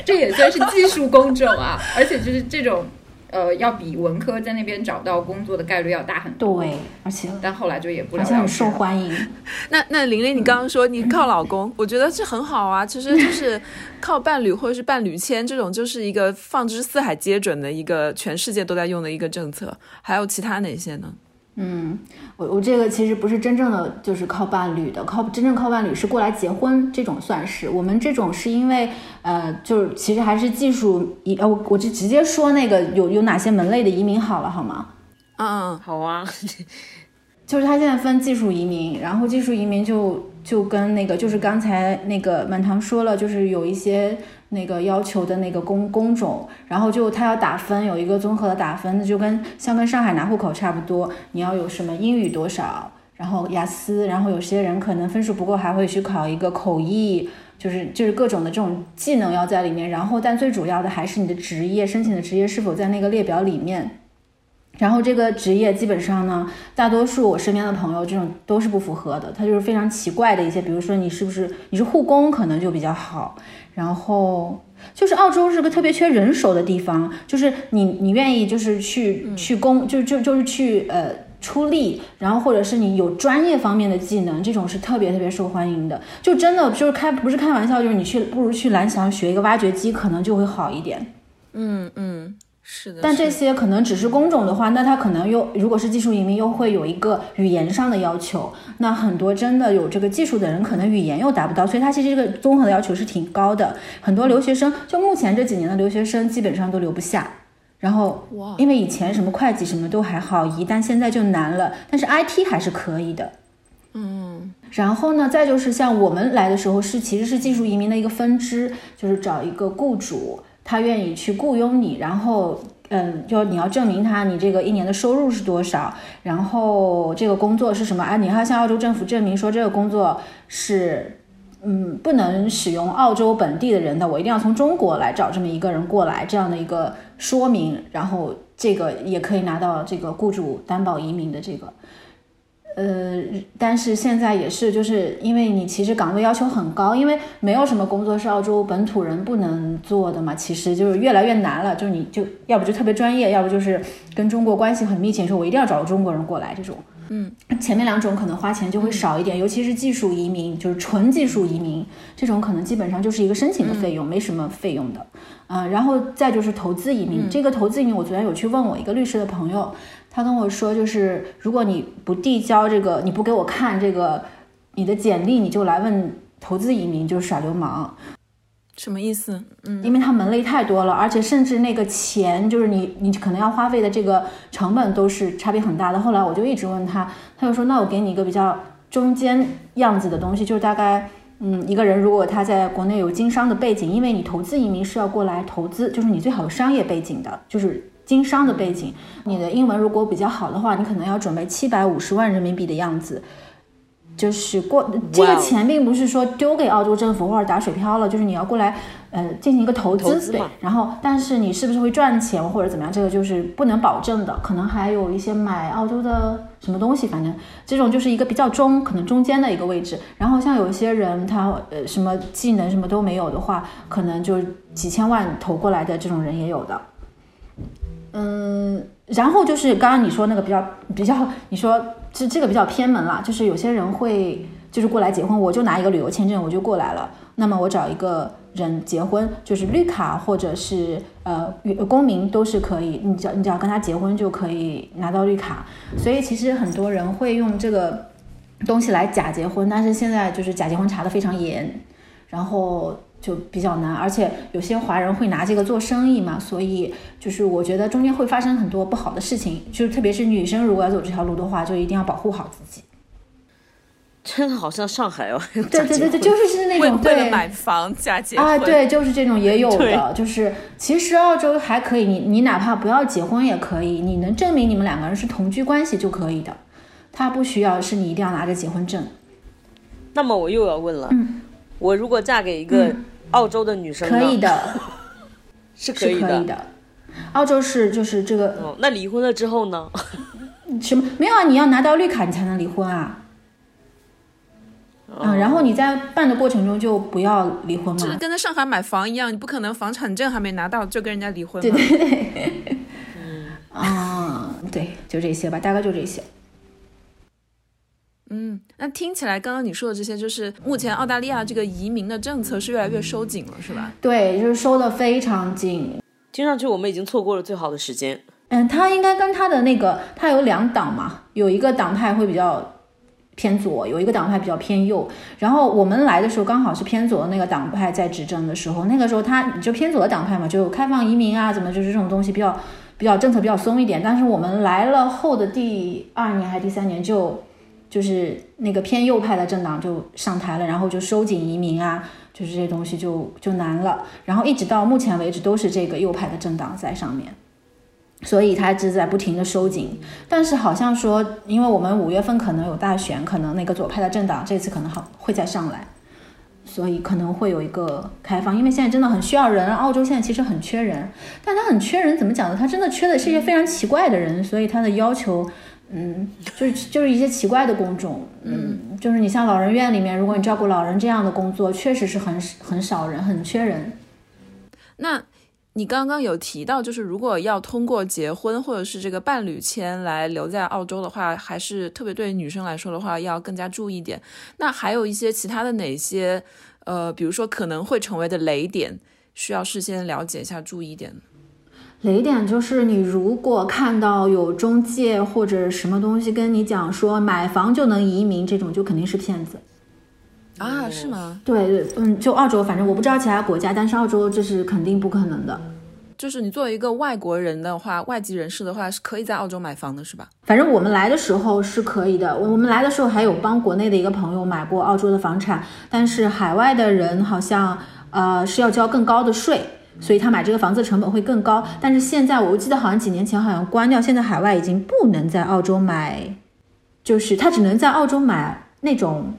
这也算是技术工种啊。而且就是这种呃要比文科在那边找到工作的概率要大很多。对，而且但后来就也不了而且很了之了。受欢迎。那那玲玲，你刚刚说你靠老公，(laughs) 我觉得这很好啊。其实就是靠伴侣或者是伴侣签这种，就是一个放之四海皆准的一个全世界都在用的一个政策。还有其他哪些呢？嗯，我我这个其实不是真正的就是靠伴侣的，靠真正靠伴侣是过来结婚这种算是。我们这种是因为呃，就是其实还是技术移呃，我我就直接说那个有有哪些门类的移民好了好吗？嗯嗯，好啊，(laughs) 就是他现在分技术移民，然后技术移民就就跟那个就是刚才那个满堂说了，就是有一些那个要求的那个工工种，然后就他要打分，有一个综合的打分，那就跟像跟上海拿户口差不多，你要有什么英语多少，然后雅思，然后有些人可能分数不够，还会去考一个口译。就是就是各种的这种技能要在里面，然后但最主要的还是你的职业申请的职业是否在那个列表里面。然后这个职业基本上呢，大多数我身边的朋友这种都是不符合的，他就是非常奇怪的一些，比如说你是不是你是护工，可能就比较好。然后就是澳洲是个特别缺人手的地方，就是你你愿意就是去去工就就就是去呃出力，然后或者是你有专业方面的技能，这种是特别特别受欢迎的。就真的就是开不是开玩笑，就是你去不如去蓝翔学一个挖掘机，可能就会好一点。嗯嗯，是的。但这些可能只是工种的话，那他可能又如果是技术移民，又会有一个语言上的要求。那很多真的有这个技术的人，可能语言又达不到，所以他其实这个综合的要求是挺高的。很多留学生，就目前这几年的留学生，基本上都留不下。然后哇，因为以前什么会计什么都还好移，但现在就难了。但是 IT 还是可以的。嗯，然后呢，再就是像我们来的时候是其实是技术移民的一个分支，就是找一个雇主，他愿意去雇佣你，然后嗯，就你要证明他你这个一年的收入是多少，然后这个工作是什么啊？你还要向澳洲政府证明说这个工作是嗯不能使用澳洲本地的人的，我一定要从中国来找这么一个人过来这样的一个说明，然后这个也可以拿到这个雇主担保移民的这个。呃，但是现在也是，就是因为你其实岗位要求很高，因为没有什么工作是澳洲本土人不能做的嘛，其实就是越来越难了。就你就要不就特别专业，要不就是跟中国关系很密切，说我一定要找个中国人过来这种。嗯，前面两种可能花钱就会少一点，尤其是技术移民，就是纯技术移民这种，可能基本上就是一个申请的费用，没什么费用的。啊，然后再就是投资移民，这个投资移民，我昨天有去问我一个律师的朋友。他跟我说，就是如果你不递交这个，你不给我看这个你的简历，你就来问投资移民，就是耍流氓。什么意思？嗯，因为它门类太多了，而且甚至那个钱，就是你你可能要花费的这个成本都是差别很大的。后来我就一直问他，他就说，那我给你一个比较中间样子的东西，就是大概，嗯，一个人如果他在国内有经商的背景，因为你投资移民是要过来投资，就是你最好有商业背景的，就是。经商的背景，你的英文如果比较好的话，你可能要准备七百五十万人民币的样子。就是过这个钱并不是说丢给澳洲政府或者打水漂了，就是你要过来呃进行一个投资，对。然后，但是你是不是会赚钱或者怎么样，这个就是不能保证的。可能还有一些买澳洲的什么东西，反正这种就是一个比较中，可能中间的一个位置。然后像有一些人他呃什么技能什么都没有的话，可能就几千万投过来的这种人也有的。嗯，然后就是刚刚你说那个比较比较，你说这这个比较偏门了，就是有些人会就是过来结婚，我就拿一个旅游签证我就过来了。那么我找一个人结婚，就是绿卡或者是呃公民都是可以，你只要你只要跟他结婚就可以拿到绿卡。所以其实很多人会用这个东西来假结婚，但是现在就是假结婚查的非常严，然后。就比较难，而且有些华人会拿这个做生意嘛，所以就是我觉得中间会发生很多不好的事情，就是特别是女生如果要走这条路的话，就一定要保护好自己。真的好像上海哦，对对对对，就是是那种为了买房嫁结婚啊，对，就是这种也有的，(laughs) 就是其实澳洲还可以，你你哪怕不要结婚也可以，你能证明你们两个人是同居关系就可以的，他不需要是你一定要拿着结婚证。那么我又要问了，我如果嫁给一个。澳洲的女生 (laughs) 可以的，是可以的。澳洲是就是这个。哦，那离婚了之后呢？(laughs) 什么？没有啊，你要拿到绿卡你才能离婚啊。嗯，然后你在办的过程中就不要离婚嘛。就是跟在上海买房一样，你不可能房产证还没拿到就跟人家离婚。对对对。(laughs) 嗯。啊，对，就这些吧，大概就这些。嗯，那听起来刚刚你说的这些，就是目前澳大利亚这个移民的政策是越来越收紧了，是吧？对，就是收的非常紧。听上去我们已经错过了最好的时间。嗯，他应该跟他的那个，他有两党嘛，有一个党派会比较偏左，有一个党派比较偏右。然后我们来的时候刚好是偏左的那个党派在执政的时候，那个时候他就偏左的党派嘛，就开放移民啊，怎么就是这种东西比较比较政策比较松一点。但是我们来了后的第二年还是第三年就。就是那个偏右派的政党就上台了，然后就收紧移民啊，就是这些东西就就难了。然后一直到目前为止都是这个右派的政党在上面，所以他一直在不停的收紧。但是好像说，因为我们五月份可能有大选，可能那个左派的政党这次可能好会再上来，所以可能会有一个开放。因为现在真的很需要人，澳洲现在其实很缺人，但他很缺人怎么讲呢？他真的缺的是一些非常奇怪的人，所以他的要求。嗯，就是就是一些奇怪的工种，嗯，就是你像老人院里面，如果你照顾老人这样的工作，确实是很很少人，很缺人。那你刚刚有提到，就是如果要通过结婚或者是这个伴侣签来留在澳洲的话，还是特别对女生来说的话，要更加注意点。那还有一些其他的哪些，呃，比如说可能会成为的雷点，需要事先了解一下，注意点。雷点就是，你如果看到有中介或者什么东西跟你讲说买房就能移民，这种就肯定是骗子啊？是吗？对，嗯，就澳洲，反正我不知道其他国家，但是澳洲这是肯定不可能的。就是你作为一个外国人的话，外籍人士的话，是可以在澳洲买房的，是吧？反正我们来的时候是可以的，我我们来的时候还有帮国内的一个朋友买过澳洲的房产，但是海外的人好像呃是要交更高的税。所以他买这个房子成本会更高，但是现在我记得好像几年前好像关掉，现在海外已经不能在澳洲买，就是他只能在澳洲买那种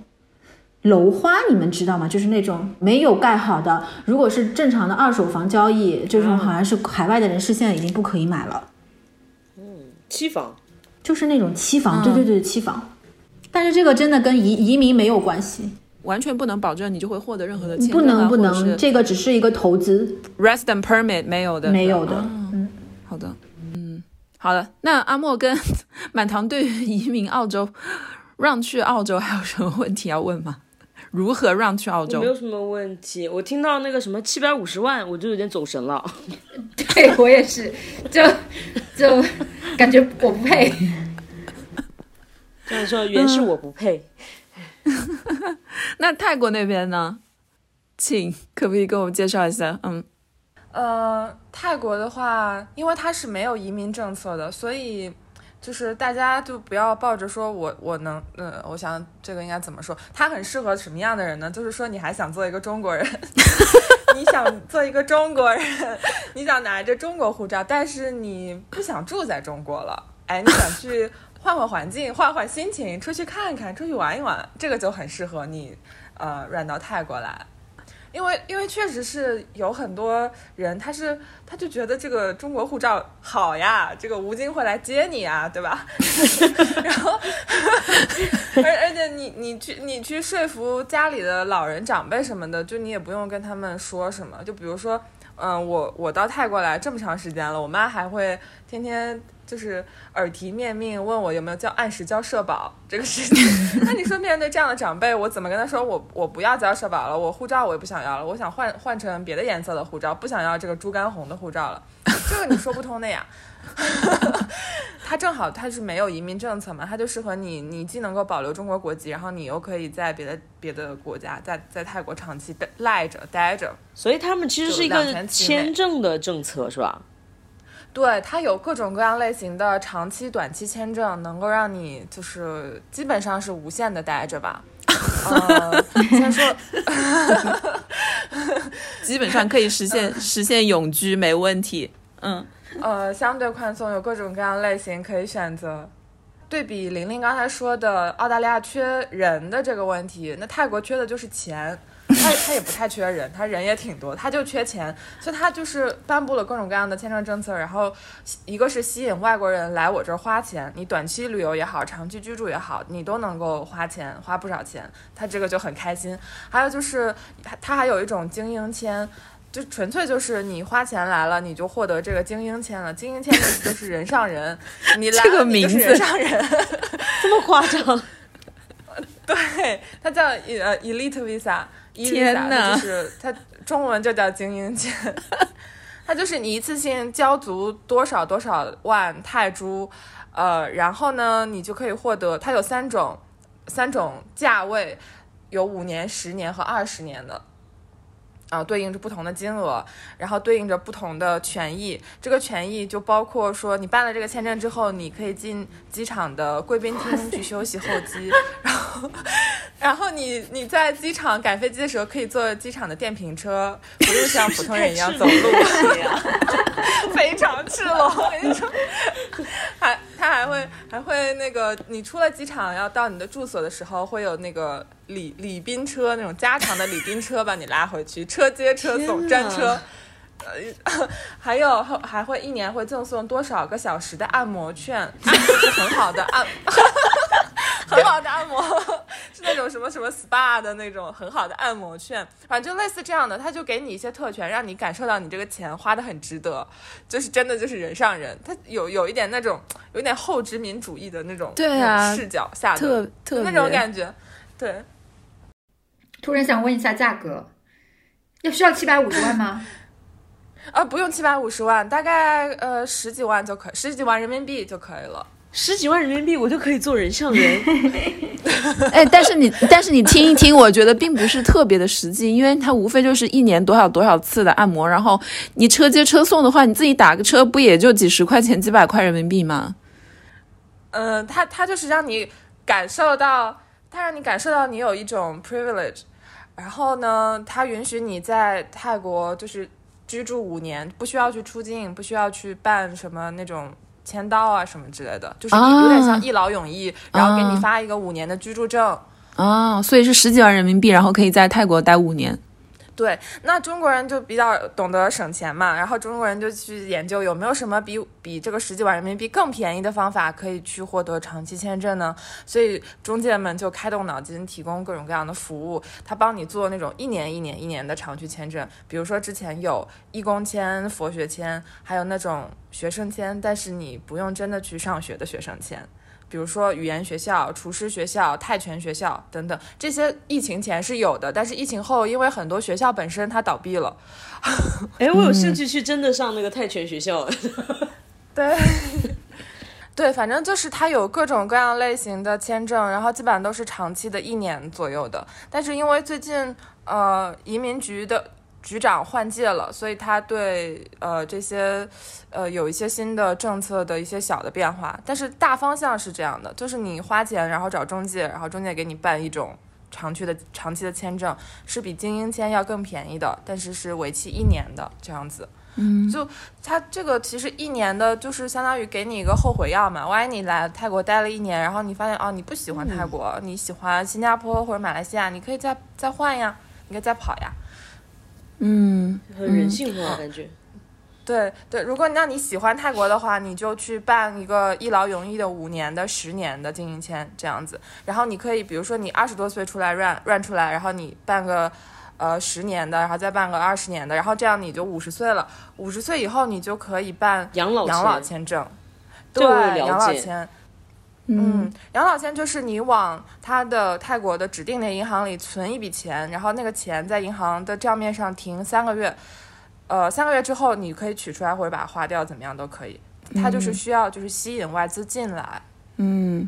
楼花，你们知道吗？就是那种没有盖好的。如果是正常的二手房交易，这种好像是海外的人士现在已经不可以买了，嗯期房，就是那种期房，对对对，期房。但是这个真的跟移移民没有关系，完全不能保证你就会获得任何的签不证啊能不能，这个只是一个投资，resident permit 没有的，没有的。嗯。好的，嗯，好的。那阿莫跟满堂对于移民澳洲让去澳洲还有什么问题要问吗？(laughs) 如何让去澳洲没？有什么问题。我听到那个什么七百五十万，我就有点走神了。(laughs) 对我也是，就就感觉我不配。就是说，原是我不配。(laughs) 那泰国那边呢？请可不可以给我们介绍一下？嗯，呃，泰国的话，因为它是没有移民政策的，所以就是大家就不要抱着说我我能，呃，我想这个应该怎么说？它很适合什么样的人呢？就是说你还想做一个中国人，(laughs) 你想做一个中国人，(laughs) 你想拿着中国护照，但是你不想住在中国了，哎，你想去换换环境，换换心情，出去看看，出去玩一玩，这个就很适合你，呃，软到泰国来。因为因为确实是有很多人，他是他就觉得这个中国护照好呀，(laughs) 这个吴京会来接你啊，对吧？然后，而而且你你去你去说服家里的老人长辈什么的，就你也不用跟他们说什么，就比如说，嗯、我我到泰国来这么长时间了，我妈还会天天。就是耳提面命问我有没有交按时交社保这个事情，(laughs) 那你说面对这样的长辈，我怎么跟他说我我不要交社保了，我护照我也不想要了，我想换换成别的颜色的护照，不想要这个猪肝红的护照了，这个你说不通的呀。(laughs) 他正好他是没有移民政策嘛，他就适合你，你既能够保留中国国籍，然后你又可以在别的别的国家，在在泰国长期待赖着待着。所以他们其实是一个签证的政策，是吧？对，它有各种各样类型的长期、短期签证，能够让你就是基本上是无限的待着吧。呃，先说，(laughs) 基本上可以实现实现永居，没问题。嗯，呃，相对宽松，有各种各样类型可以选择。对比玲玲刚才说的澳大利亚缺人的这个问题，那泰国缺的就是钱。他他也不太缺人，他人也挺多，他就缺钱，所以他就是颁布了各种各样的签证政策，然后一个是吸引外国人来我这儿花钱，你短期旅游也好，长期居住也好，你都能够花钱，花不少钱，他这个就很开心。还有就是他他还有一种精英签。就纯粹就是你花钱来了，你就获得这个精英签了。精英签就是人上人，你来这个了你就是名字人上人。这么夸张？(laughs) 对，它叫呃 Elite Visa，天 E-Visa，哪就是它中文就叫精英签，(laughs) 它就是你一次性交足多少多少万泰铢，呃，然后呢，你就可以获得它有三种三种价位，有五年、十年和二十年的。啊、对应着不同的金额，然后对应着不同的权益。这个权益就包括说，你办了这个签证之后，你可以进机场的贵宾厅去休息候机，(laughs) 然后，然后你你在机场赶飞机的时候，可以坐机场的电瓶车，不用像普通人一样走路，(laughs) (laughs) 非常赤裸。我跟你说，还他还会还会那个，你出了机场要到你的住所的时候，会有那个礼礼宾车那种加长的礼宾车把你拉回去，车接车送，天哪专车。呃，(laughs) 还有还还会一年会赠送多少个小时的按摩券，按摩是很好的按，(laughs) 很好的按摩，(laughs) 是那种什么什么 SPA 的那种很好的按摩券，反正就类似这样的，他就给你一些特权，让你感受到你这个钱花的很值得，就是真的就是人上人，他有有一点那种有一点后殖民主义的那种对啊视角下的特特那种感觉，对。突然想问一下价格，要需要七百五十万吗？(laughs) 啊，不用七百五十万，大概呃十几万就可以，十几万人民币就可以了。十几万人民币我就可以做人像人。(laughs) 哎，但是你，但是你听一听，我觉得并不是特别的实际，因为它无非就是一年多少多少次的按摩，然后你车接车送的话，你自己打个车不也就几十块钱、几百块人民币吗？嗯，他他就是让你感受到，他让你感受到你有一种 privilege，然后呢，他允许你在泰国就是居住五年，不需要去出境，不需要去办什么那种签到啊什么之类的，就是有点像一劳永逸，然后给你啊发一个五年的居住证。啊，所以是十几万人民币，然后可以在泰国待五年。对，那中国人就比较懂得省钱嘛，然后中国人就去研究有没有什么比比这个十几万人民币更便宜的方法可以去获得长期签证呢？所以中介们就开动脑筋，提供各种各样的服务，他帮你做那种一年一年一年的长期签证，比如说之前有义工签、佛学签，还有那种学生签，但是你不用真的去上学的学生签。比如说语言学校、厨师学校、泰拳学校等等，这些疫情前是有的，但是疫情后，因为很多学校本身它倒闭了，哎，我有 (laughs) 兴趣去真的上那个泰拳学校。(laughs) 对，(laughs) 对，反正就是它有各种各样类型的签证，然后基本上都是长期的，一年左右的。但是因为最近呃移民局的局长换届了，所以他对呃这些呃有一些新的政策的一些小的变化。但是大方向是这样的，就是你花钱然后找中介，然后中介给你办一种。长期的长期的签证是比精英签要更便宜的，但是是为期一年的这样子。嗯，就他这个其实一年的，就是相当于给你一个后悔药嘛。万一你来泰国待了一年，然后你发现哦你不喜欢泰国，你喜欢新加坡或者马来西亚，你可以再再换呀，你可以再跑呀。嗯，很人性化感觉。对对，如果那你喜欢泰国的话，你就去办一个一劳永逸的五年的、十年的经营签这样子。然后你可以，比如说你二十多岁出来 run run 出来，然后你办个呃十年的，然后再办个二十年的，然后这样你就五十岁了。五十岁以后你就可以办养老养老签签证。对，养老解签。嗯嗯，养老签就是你往他的泰国的指定的银行里存一笔钱，然后那个钱在银行的账面上停三个月，呃，三个月之后你可以取出来或者把它花掉，怎么样都可以。它就是需要就是吸引外资进来。嗯，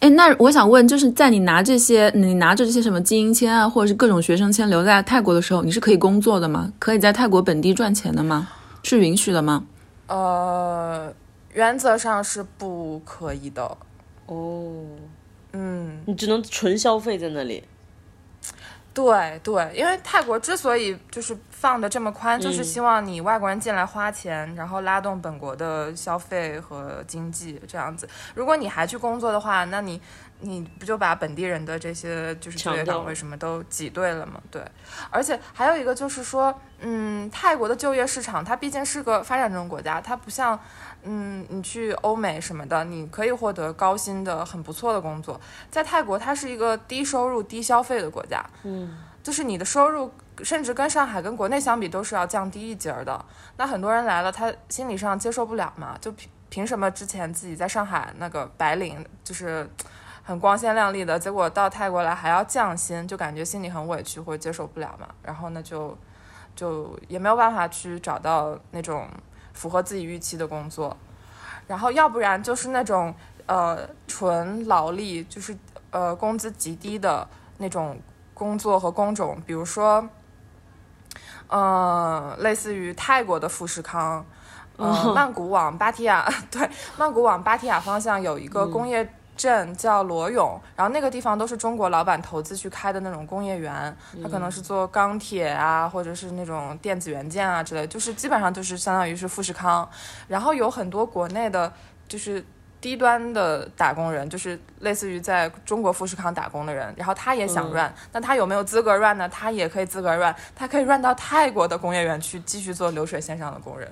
哎，那我想问，就是在你拿这些，你拿着这些什么精英签啊，或者是各种学生签留在泰国的时候，你是可以工作的吗？可以在泰国本地赚钱的吗？是允许的吗？呃，原则上是不可以的。哦，嗯，你只能纯消费在那里。对对，因为泰国之所以就是放的这么宽，就是希望你外国人进来花钱，然后拉动本国的消费和经济这样子。如果你还去工作的话，那你你不就把本地人的这些就是就业岗位什么都挤兑了吗？对，而且还有一个就是说，嗯，泰国的就业市场它毕竟是个发展中国家，它不像。嗯，你去欧美什么的，你可以获得高薪的很不错的工作。在泰国，它是一个低收入、低消费的国家，嗯，就是你的收入甚至跟上海、跟国内相比都是要降低一截儿的。那很多人来了，他心理上接受不了嘛，就凭凭什么之前自己在上海那个白领就是很光鲜亮丽的，结果到泰国来还要降薪，就感觉心里很委屈或者接受不了嘛。然后呢，就就也没有办法去找到那种符合自己预期的工作，然后要不然就是那种呃纯劳力，就是呃工资极低的那种工作和工种，比如说，呃，类似于泰国的富士康，呃，哦。曼谷往芭提雅，(laughs) 对，曼谷往芭提雅方向有一个工业镇叫罗永，然后那个地方都是中国老板投资去开的那种工业园，他可能是做钢铁啊，或者是那种电子元件啊之类，就是基本上就是相当于是富士康，然后有很多国内的，就是。低端的打工人，就是类似于在中国富士康打工的人，然后他也想嗯。run，、那他有没有资格 run 呢？他也可以资格 run，他可以 run 到泰国的工业园去继续做流水线上的工人，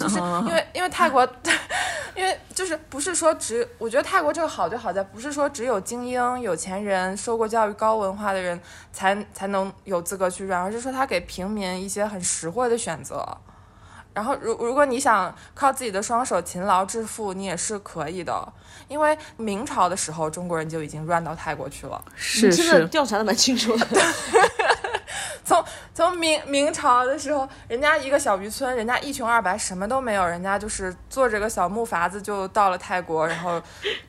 就是因为因为泰国，(laughs) 因为就是不是说只，我觉得泰国这个好就好在不是说只有精英、有钱人、受过教育、高文化的人才才能有资格去 run，而是说他给平民一些很实惠的选择。然后，如如果你想靠自己的双手勤劳致富，你也是可以的。因为明朝的时候，中国人就已经 run 到泰国去了。是是，调查的蛮清楚的。(laughs) (laughs) 从从明明朝的时候，人家一个小渔村，人家一穷二白，什么都没有，人家就是坐着个小木筏子就到了泰国，然后，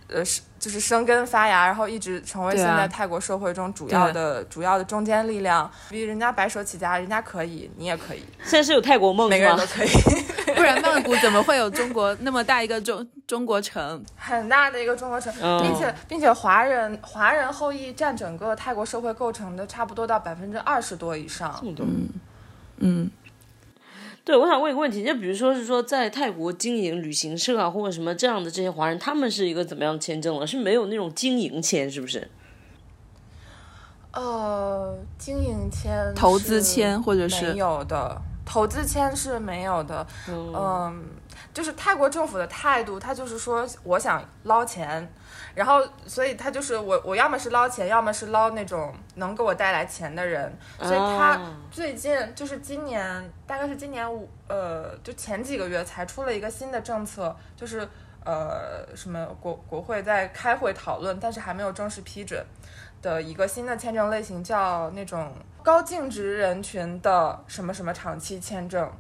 呃，是就是生根发芽，然后一直成为现在泰国社会中主要的、主要的中坚力量。比人家白手起家，人家可以，你也可以，现在是有泰国梦每个人都？可以。(laughs) 不然曼谷怎么会有中国那么大一个中中国城？(laughs) 很大的一个中国城，嗯并且并且华人华人后裔占整个泰国社会构成的差不多到百分之二十多以上。嗯，对，我想问一个问题，就比如说是说在泰国经营旅行社啊，或者什么这样的这些华人，他们是一个怎么样的签证了？是没有那种经营签，是不是？呃，经营签、投资签或者是没有的，投资签是没有的。嗯、就是泰国政府的态度，他就是说我想捞钱，然后所以他就是我我要么是捞钱，要么是捞那种能给我带来钱的人。所以他啊最近就是今年，大概是今年五呃，就前几个月才出了一个新的政策，就是呃什么国国会在开会讨论，但是还没有正式批准的一个新的签证类型，叫那种高净值人群的什么什么长期签证。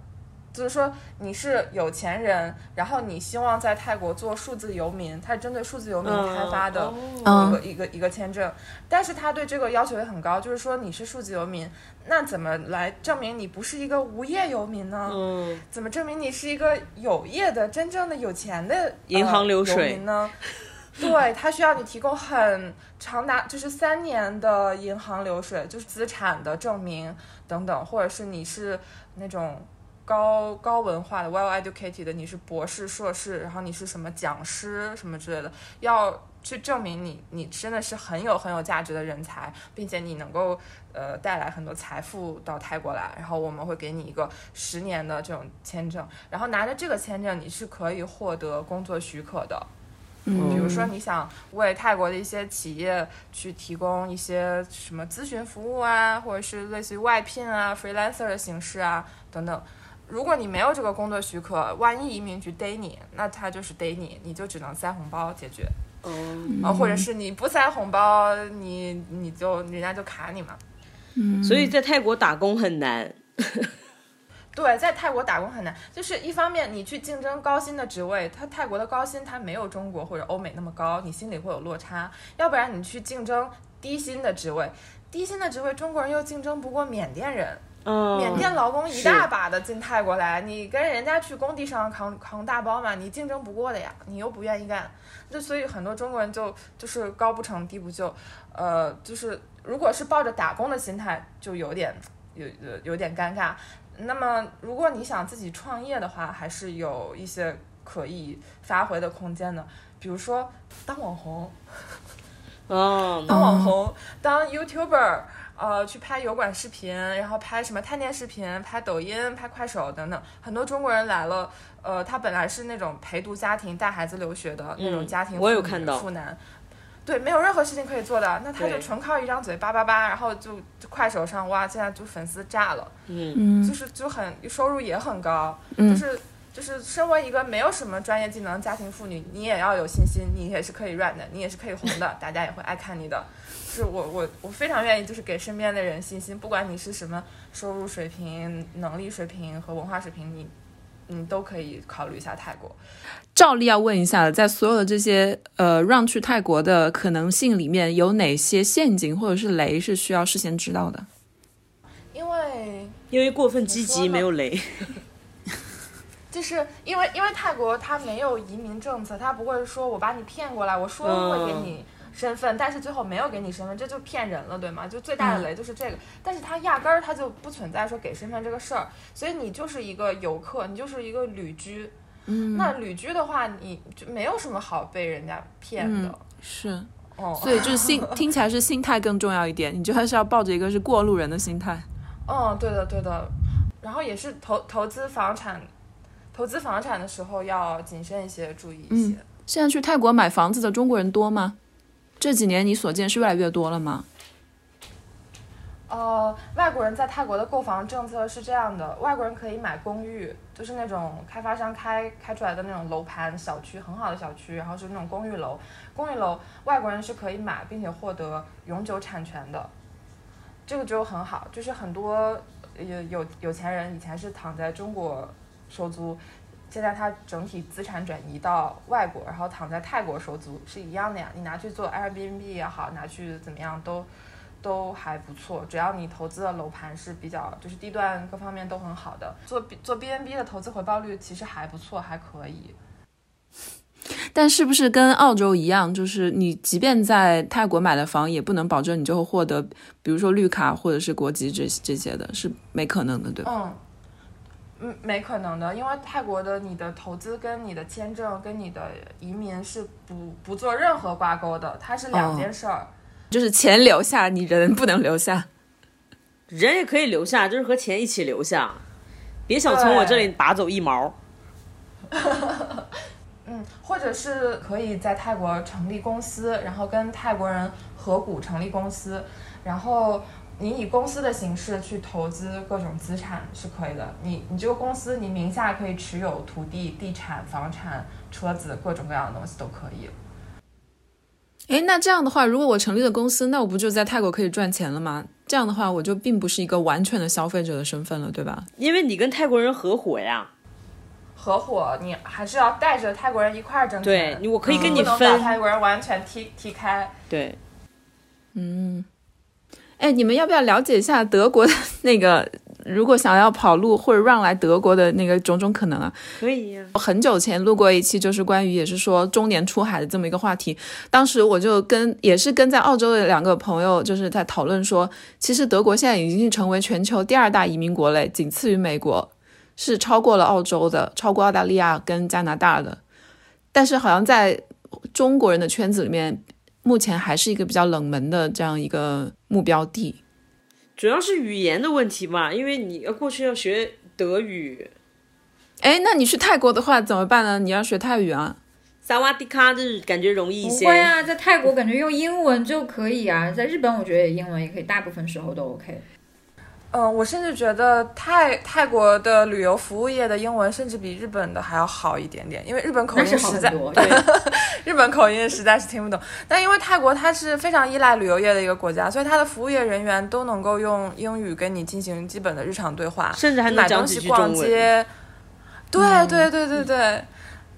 就是说你是有钱人，然后你希望在泰国做数字游民，它是针对数字游民开发的嗯一个、一个一个签证，但是他对这个要求也很高，就是说你是数字游民，那怎么来证明你不是一个无业游民呢？嗯，怎么证明你是一个有业的、真正的有钱的银行流呃、水。游民呢？(laughs) 对，他需要你提供很长达就是三年的银行流水，就是资产的证明等等，或者是你是那种高高文化的 well educated 的，你是博士、硕士，然后你是什么讲师什么之类的，要去证明你你真的是很有很有价值的人才，并且你能够呃带来很多财富到泰国来，然后我们会给你一个十年的这种签证，然后拿着这个签证你是可以获得工作许可的。嗯比如说你想为泰国的一些企业去提供一些什么咨询服务啊，或者是类似于外聘啊、freelancer 的形式啊等等。如果你没有这个工作许可，万一移民局逮你，那他就是逮你，你就只能塞红包解决。嗯，啊，或者是你不塞红包，你你就人家就卡你嘛。所以在泰国打工很难。对，在泰国打工很难，就是一方面你去竞争高薪的职位，它泰国的高薪它没有中国或者欧美那么高，你心里会有落差；要不然你去竞争低薪的职位，低薪的职位中国人又竞争不过缅甸人，嗯，缅甸劳工一大把的进泰国来，你跟人家去工地上扛扛大包嘛，你竞争不过的呀，你又不愿意干，那所以很多中国人就就是高不成低不就，呃，就是如果是抱着打工的心态，就有点有有有点尴尬。那么如果你想自己创业的话，还是有一些可以发挥的空间的，比如说当网红，嗯，当网红，当 YouTuber，呃，去拍油管视频，然后拍什么探店视频，拍抖音、拍快手等等。很多中国人来了，呃，他本来是那种陪读家庭带孩子留学的、那种家庭妇女，我有看到妇男。对，没有任何事情可以做的，那他就纯靠一张嘴叭叭叭，然后就就快手上哇，现在就粉丝炸了，嗯，嗯就是就很收入也很高，嗯就是就是身为一个没有什么专业技能的家庭妇女，你也要有信心，你也是可以 run 的，你也是可以红的，大家也会爱看你的。是我我我非常愿意就是给身边的人信心，不管你是什么收入水平、能力水平和文化水平，你你都可以考虑一下泰国。照例要问一下，在所有的这些呃让去泰国的可能性里面，有哪些陷阱或者是雷是需要事先知道的？因为因为过分积极没有雷。(laughs) 就是因为因为泰国它没有移民政策，它不会说我把你骗过来，我说会给你身份，但是最后没有给你身份，这就骗人了，对吗？就最大的雷就是这个，但是他压根儿它就不存在说给身份这个事儿，所以你就是一个游客，你就是一个旅居。嗯，那旅居的话，你就没有什么好被人家骗的。是，哦，所以就是心听起来是心态更重要一点，你就还是要抱着一个是过路人的心态。嗯，对的，对的。然后也是投投资房产，投资房产的时候要谨慎一些，注意一些。现在去泰国买房子的中国人多吗？这几年你所见是越来越多了吗？呃，外国人在泰国的购房政策是这样的：外国人可以买公寓，就是那种开发商开开出来的那种楼盘小区，很好的小区，然后是那种公寓楼。公寓楼外国人是可以买，并且获得永久产权的。这个就很好，就是很多有有有钱人以前是躺在中国收租，现在它整体资产转移到外国，然后躺在泰国收租是一样的呀。你拿去做 Airbnb 也好，拿去怎么样都都还不错，只要你投资的楼盘是比较就是地段各方面都很好的，做做 BNB 的投资回报率其实还不错，还可以。但是不是跟澳洲一样，就是你即便在泰国买的房，也不能保证你就会获得，比如说绿卡或者是国籍这这些的，是没可能的，对吧？嗯，嗯，没可能的，因为泰国的你的投资跟你的签证跟你的移民是不不做任何挂钩的，它是两件事儿。就是钱留下，你人不能留下。人也可以留下，就是和钱一起留下，别想从我这里拔走一毛。(laughs) 嗯，或者是可以在泰国成立公司，然后跟泰国人合股成立公司，然后你以公司的形式去投资各种资产是可以的。你你这个公司你名下可以持有土地、地产、房产、车子，各种各样的东西都可以。哎，那这样的话，如果我成立了公司，那我不就在泰国可以赚钱了吗？这样的话，我就并不是一个完全的消费者的身份了，对吧？因为你跟泰国人合伙呀，合伙你还是要带着泰国人一块儿挣钱。对，我可以跟你不能把。泰国人完全踢踢开。对，嗯，哎，你们要不要了解一下德国的 (laughs) 那个？如果想要跑路或者让来德国的那个种种可能啊？可以呀、我很久前录过一期，就是关于也是说中年出海的这么一个话题。当时我就跟也是跟在澳洲的两个朋友，就是在讨论说，其实德国现在已经成为全球第二大移民国嘞，仅次于美国，是超过了澳洲的，超过澳大利亚跟加拿大的。但是好像在中国人的圈子里面，目前还是一个比较冷门的这样一个目标地。主要是语言的问题嘛，因为你要过去要学德语，哎，那你去泰国的话怎么办呢？你要学泰语啊？萨瓦迪卡就是感觉容易一些。不会啊，在泰国感觉用英文就可以啊，在日本我觉得英文也可以，大部分时候都 OK。嗯，我甚至觉得泰泰国的旅游服务业的英文甚至比日本的还要好一点点，因为日本口音实在，对，(laughs) 日本口音实在是听不懂。但因为泰国它是非常依赖旅游业的一个国家，所以它的服务业人员都能够用英语跟你进行基本的日常对话，甚至还能买讲东西逛。街。对对对对对，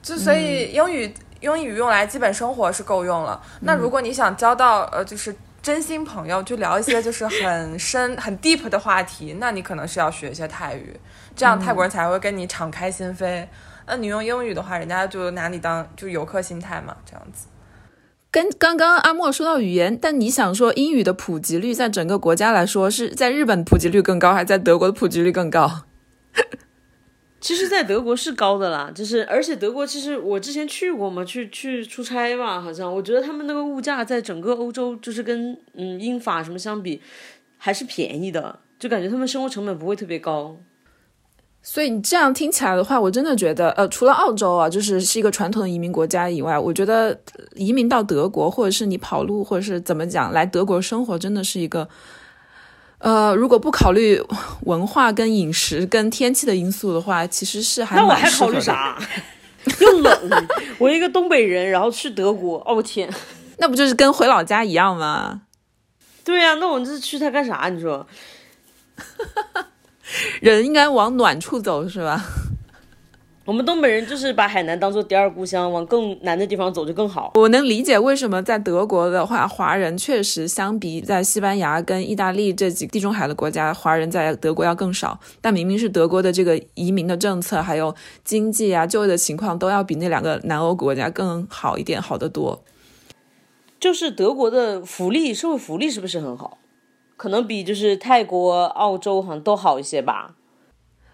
就所以英语、英语用来基本生活是够用了。那如果你想交到呃就是真心朋友，就聊一些就是很深 (laughs) 很 deep 的话题，那你可能是要学一些泰语，这样泰国人才会跟你敞开心扉。那你用英语的话，人家就拿你当就游客心态嘛，这样子。跟刚刚阿莫说到语言，但你想说英语的普及率在整个国家来说是在日本普及率更高，还是在德国的普及率更高？其实，在德国是高的啦，(laughs) 就是而且德国其实我之前去过嘛，去去出差吧，好像我觉得他们那个物价在整个欧洲就是跟嗯英法什么相比，还是便宜的，就感觉他们生活成本不会特别高。所以你这样听起来的话，我真的觉得，呃，除了澳洲啊，就是是一个传统的移民国家以外，我觉得移民到德国，或者是你跑路，或者是怎么讲，来德国生活，真的是一个，呃，如果不考虑文化跟饮食跟天气的因素的话，其实是还那我还。考虑啥？(laughs) 又冷，(laughs) 我一个东北人，然后去德国，哦我天，那不就是跟回老家一样吗？对呀、那我这去他干啥？你说？(laughs) 人应该往暖处走，是吧？我们东北人就是把海南当做第二故乡，往更南的地方走就更好。我能理解为什么在德国的话，华人确实相比在西班牙跟意大利这几地中海的国家，华人在德国要更少。但明明是德国的这个移民的政策，还有经济啊、就业的情况，都要比那两个南欧国家更好一点，好得多。就是德国的福利，社会福利是不是很好？可能比就是泰国、澳洲好像都好一些吧。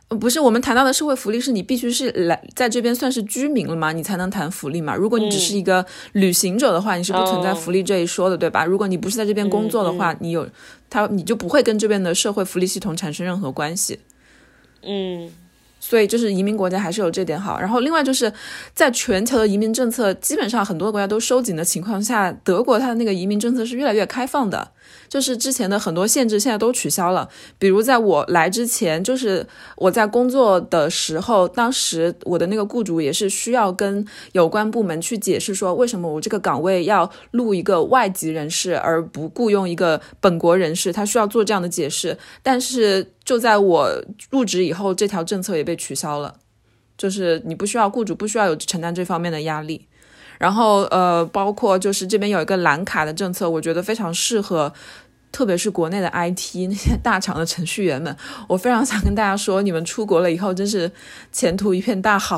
呃不是我们谈到的社会福利，是你必须是来在这边算是居民了嘛，你才能谈福利嘛。如果你只是一个旅行者的话，你是不存在福利这一说的，对吧？如果你不是在这边工作的话，你有他你就不会跟这边的社会福利系统产生任何关系。嗯，所以就是移民国家还是有这点好。然后另外就是在全球的移民政策基本上很多国家都收紧的情况下，德国它的那个移民政策是越来越开放的。就是之前的很多限制现在都取消了。比如在我来之前，就是我在工作的时候，当时我的那个雇主也是需要跟有关部门去解释说，为什么我这个岗位要录一个外籍人士，而不雇佣一个本国人士，他需要做这样的解释。但是就在我入职以后，这条政策也被取消了，就是你不需要雇主不需要有承担这方面的压力。然后呃，包括就是这边有一个蓝卡的政策，我觉得非常适合，特别是国内的 IT 那些 (laughs) 大厂的程序员们，我非常想跟大家说，你们出国了以后真是前途一片大好，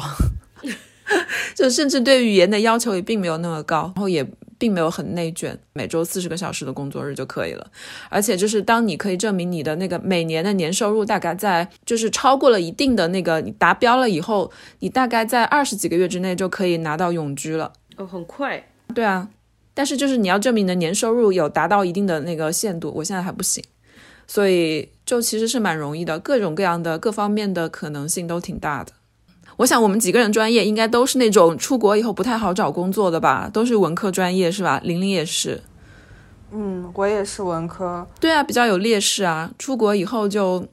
(laughs) 就甚至对语言的要求也并没有那么高，然后也并没有很内卷，每周四十个小时的工作日就可以了。而且就是当你可以证明你的那个每年的年收入大概在就是超过了一定的那个你达标了以后，你大概在二十几个月之内就可以拿到永居了。哦，很快。对啊，但是就是你要证明你的年收入有达到一定的那个限度，我现在还不行，所以就其实是蛮容易的，各种各样的各方面的可能性都挺大的。我想我们几个人专业应该都是那种出国以后不太好找工作的吧，都是文科专业是吧？玲玲也是。嗯，我也是文科。对啊，比较有劣势啊，出国以后就。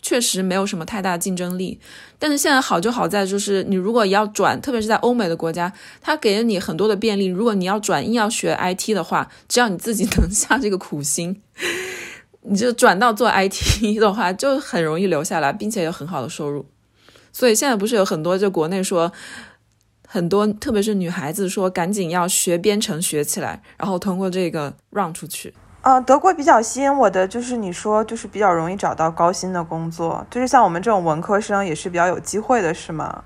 确实没有什么太大竞争力，但是现在好就好在就是你如果要转，特别是在欧美的国家，它给了你很多的便利。如果你要转硬要学 IT 的话，只要你自己能下这个苦心，(laughs) 你就转到做 IT 的话，就很容易留下来，并且有很好的收入。所以现在不是有很多就国内说，很多特别是女孩子说赶紧要学编程学起来，然后通过这个让出去。嗯，德国比较吸引我的就是你说就是比较容易找到高薪的工作，就是像我们这种文科生也是比较有机会的，是吗？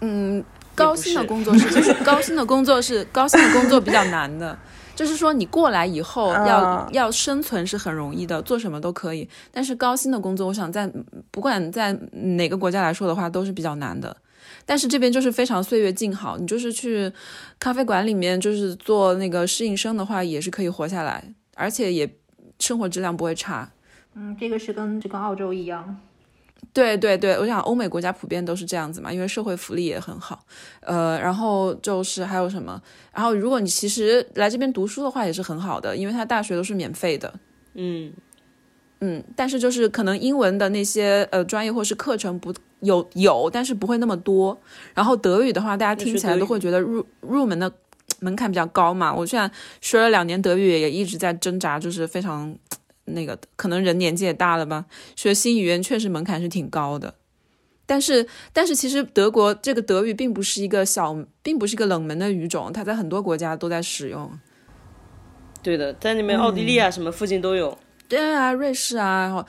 嗯，高薪的工作是 (laughs) 就是高薪的工作是高薪的工作比较难的，就是说你过来以后要要生存是很容易的，做什么都可以。但是高薪的工作，我想在不管在哪个国家来说的话都是比较难的。但是这边就是非常岁月静好，你就是去咖啡馆里面就是做那个适应生的话，也是可以活下来。而且也生活质量不会差，嗯，这个是跟这跟澳洲一样，对对对，我想欧美国家普遍都是这样子嘛，因为社会福利也很好，呃，然后就是还有什么，然后如果你其实来这边读书的话也是很好的，因为他大学都是免费的，嗯。嗯，但是就是可能英文的那些呃专业或是课程不有有，但是不会那么多，然后德语的话，大家听起来都会觉得入入门的。门槛比较高嘛，我虽然学了两年德语，也一直在挣扎，就是非常那个，可能人年纪也大了吧，学新语言确实门槛是挺高的。但是，但是其实德国这个德语并不是一个小，并不是一个冷门的语种，它在很多国家都在使用。对的，在那边奥地利啊什么附近都有。对啊，瑞士啊，然后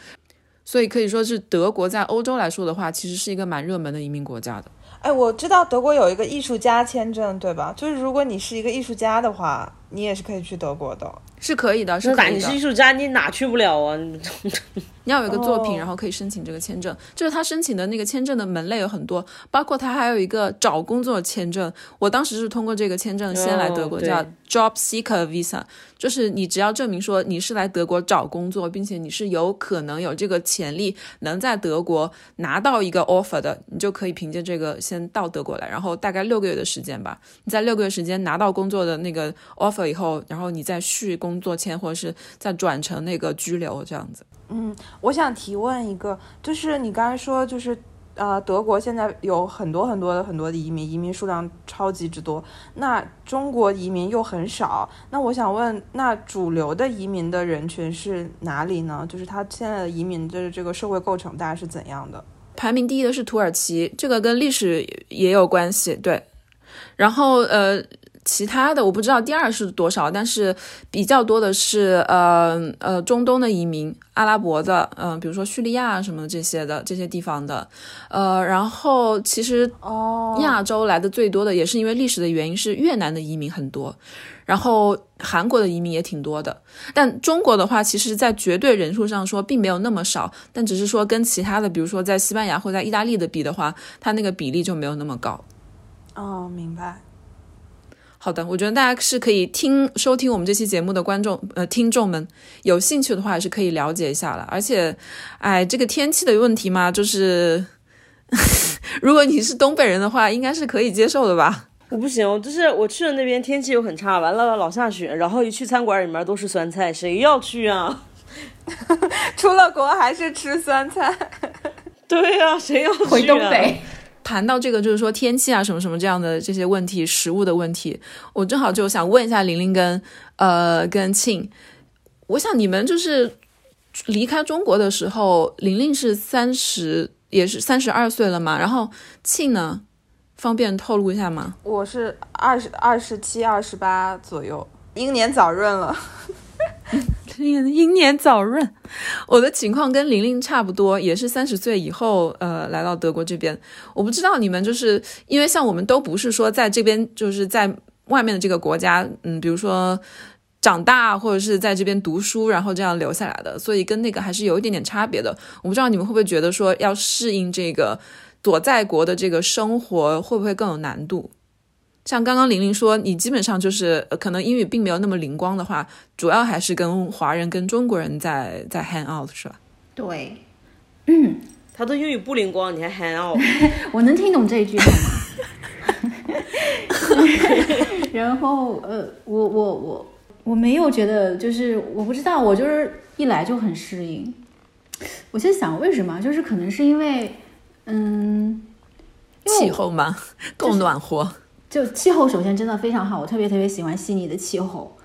所以可以说是德国在欧洲来说的话，其实是一个蛮热门的移民国家的。哎，我知道德国有一个艺术家签证，对吧？就是如果你是一个艺术家的话，你也是可以去德国的。是可以的，是可以的。你是艺术家，你哪去不了啊？你要有一个作品，然后可以申请这个签证。就是他申请的那个签证的门类有很多，包括他还有一个找工作签证。我当时是通过这个签证先来德国，叫 Job Seeker Visa，就是你只要证明说你是来德国找工作，并且你是有可能有这个潜力能在德国拿到一个 offer 的，你就可以凭借这个先到德国来，然后大概六个月的时间吧。你在六个月时间拿到工作的那个 offer 以后，然后你再续工。作签，或者是再转成那个居留这样子。嗯，我想提问一个，就是你刚才说，就是呃，德国现在有很多很多的很多的移民，移民数量超级之多。那中国移民又很少。那我想问，那主流的移民的人群是哪里呢？就是他现在的移民的这个社会构成大概是怎样的？排名第一的是土耳其，这个跟历史也有关系。对，然后呃。其他的我不知道第二是多少，但是比较多的是呃呃中东的移民，阿拉伯的，嗯，比如说叙利亚什么这些的这些地方的，呃，然后其实哦亚洲来的最多的也是因为历史的原因是越南的移民很多，然后韩国的移民也挺多的，但中国的话，其实在绝对人数上说并没有那么少，但只是说跟其他的，比如说在西班牙或在意大利的比的话，它那个比例就没有那么高。哦，明白。好的，我觉得大家是可以听收听我们这期节目的观众呃听众们，有兴趣的话是可以了解一下了。而且，哎，这个天气的问题嘛，就是 (laughs) 如果你是东北人的话，应该是可以接受的吧。我不行，就是我去了那边天气又很差，完了老下雪，然后一去餐馆里面都是酸菜，谁要去啊？(laughs) 出了国还是吃酸菜。对呀、谁要去、啊？回东北。谈到这个，就是说天气啊，什么什么这样的这些问题，食物的问题，我正好就想问一下玲玲跟呃跟庆，我想你们就是离开中国的时候，玲玲是三十，也是三十二岁了嘛，然后庆呢，方便透露一下吗？我是二十二十七、二十八左右，英年早润了。英年早润，我的情况跟玲玲差不多，也是三十岁以后，呃，来到德国这边。我不知道你们就是因为像我们都不是说在这边，就是在外面的这个国家，嗯，比如说长大或者是在这边读书，然后这样留下来的，所以跟那个还是有一点点差别的。我不知道你们会不会觉得说要适应这个躲在国的这个生活，会不会更有难度？像刚刚玲玲说，你基本上就是、呃可能英语并没有那么灵光的话，主要还是跟华人、跟中国人在在 hang out 是吧？对，嗯他的英语不灵光，你还 hang out？(laughs) 我能听懂这一句好吗？(laughs) 然后呃，我我我我没有觉得，就是我不知道，我就是一来就很适应。我在想为什么，就是可能是因为，嗯，为气候嘛，(laughs) 够暖和。就气候首先真的非常好，我特别特别喜欢悉尼的气候。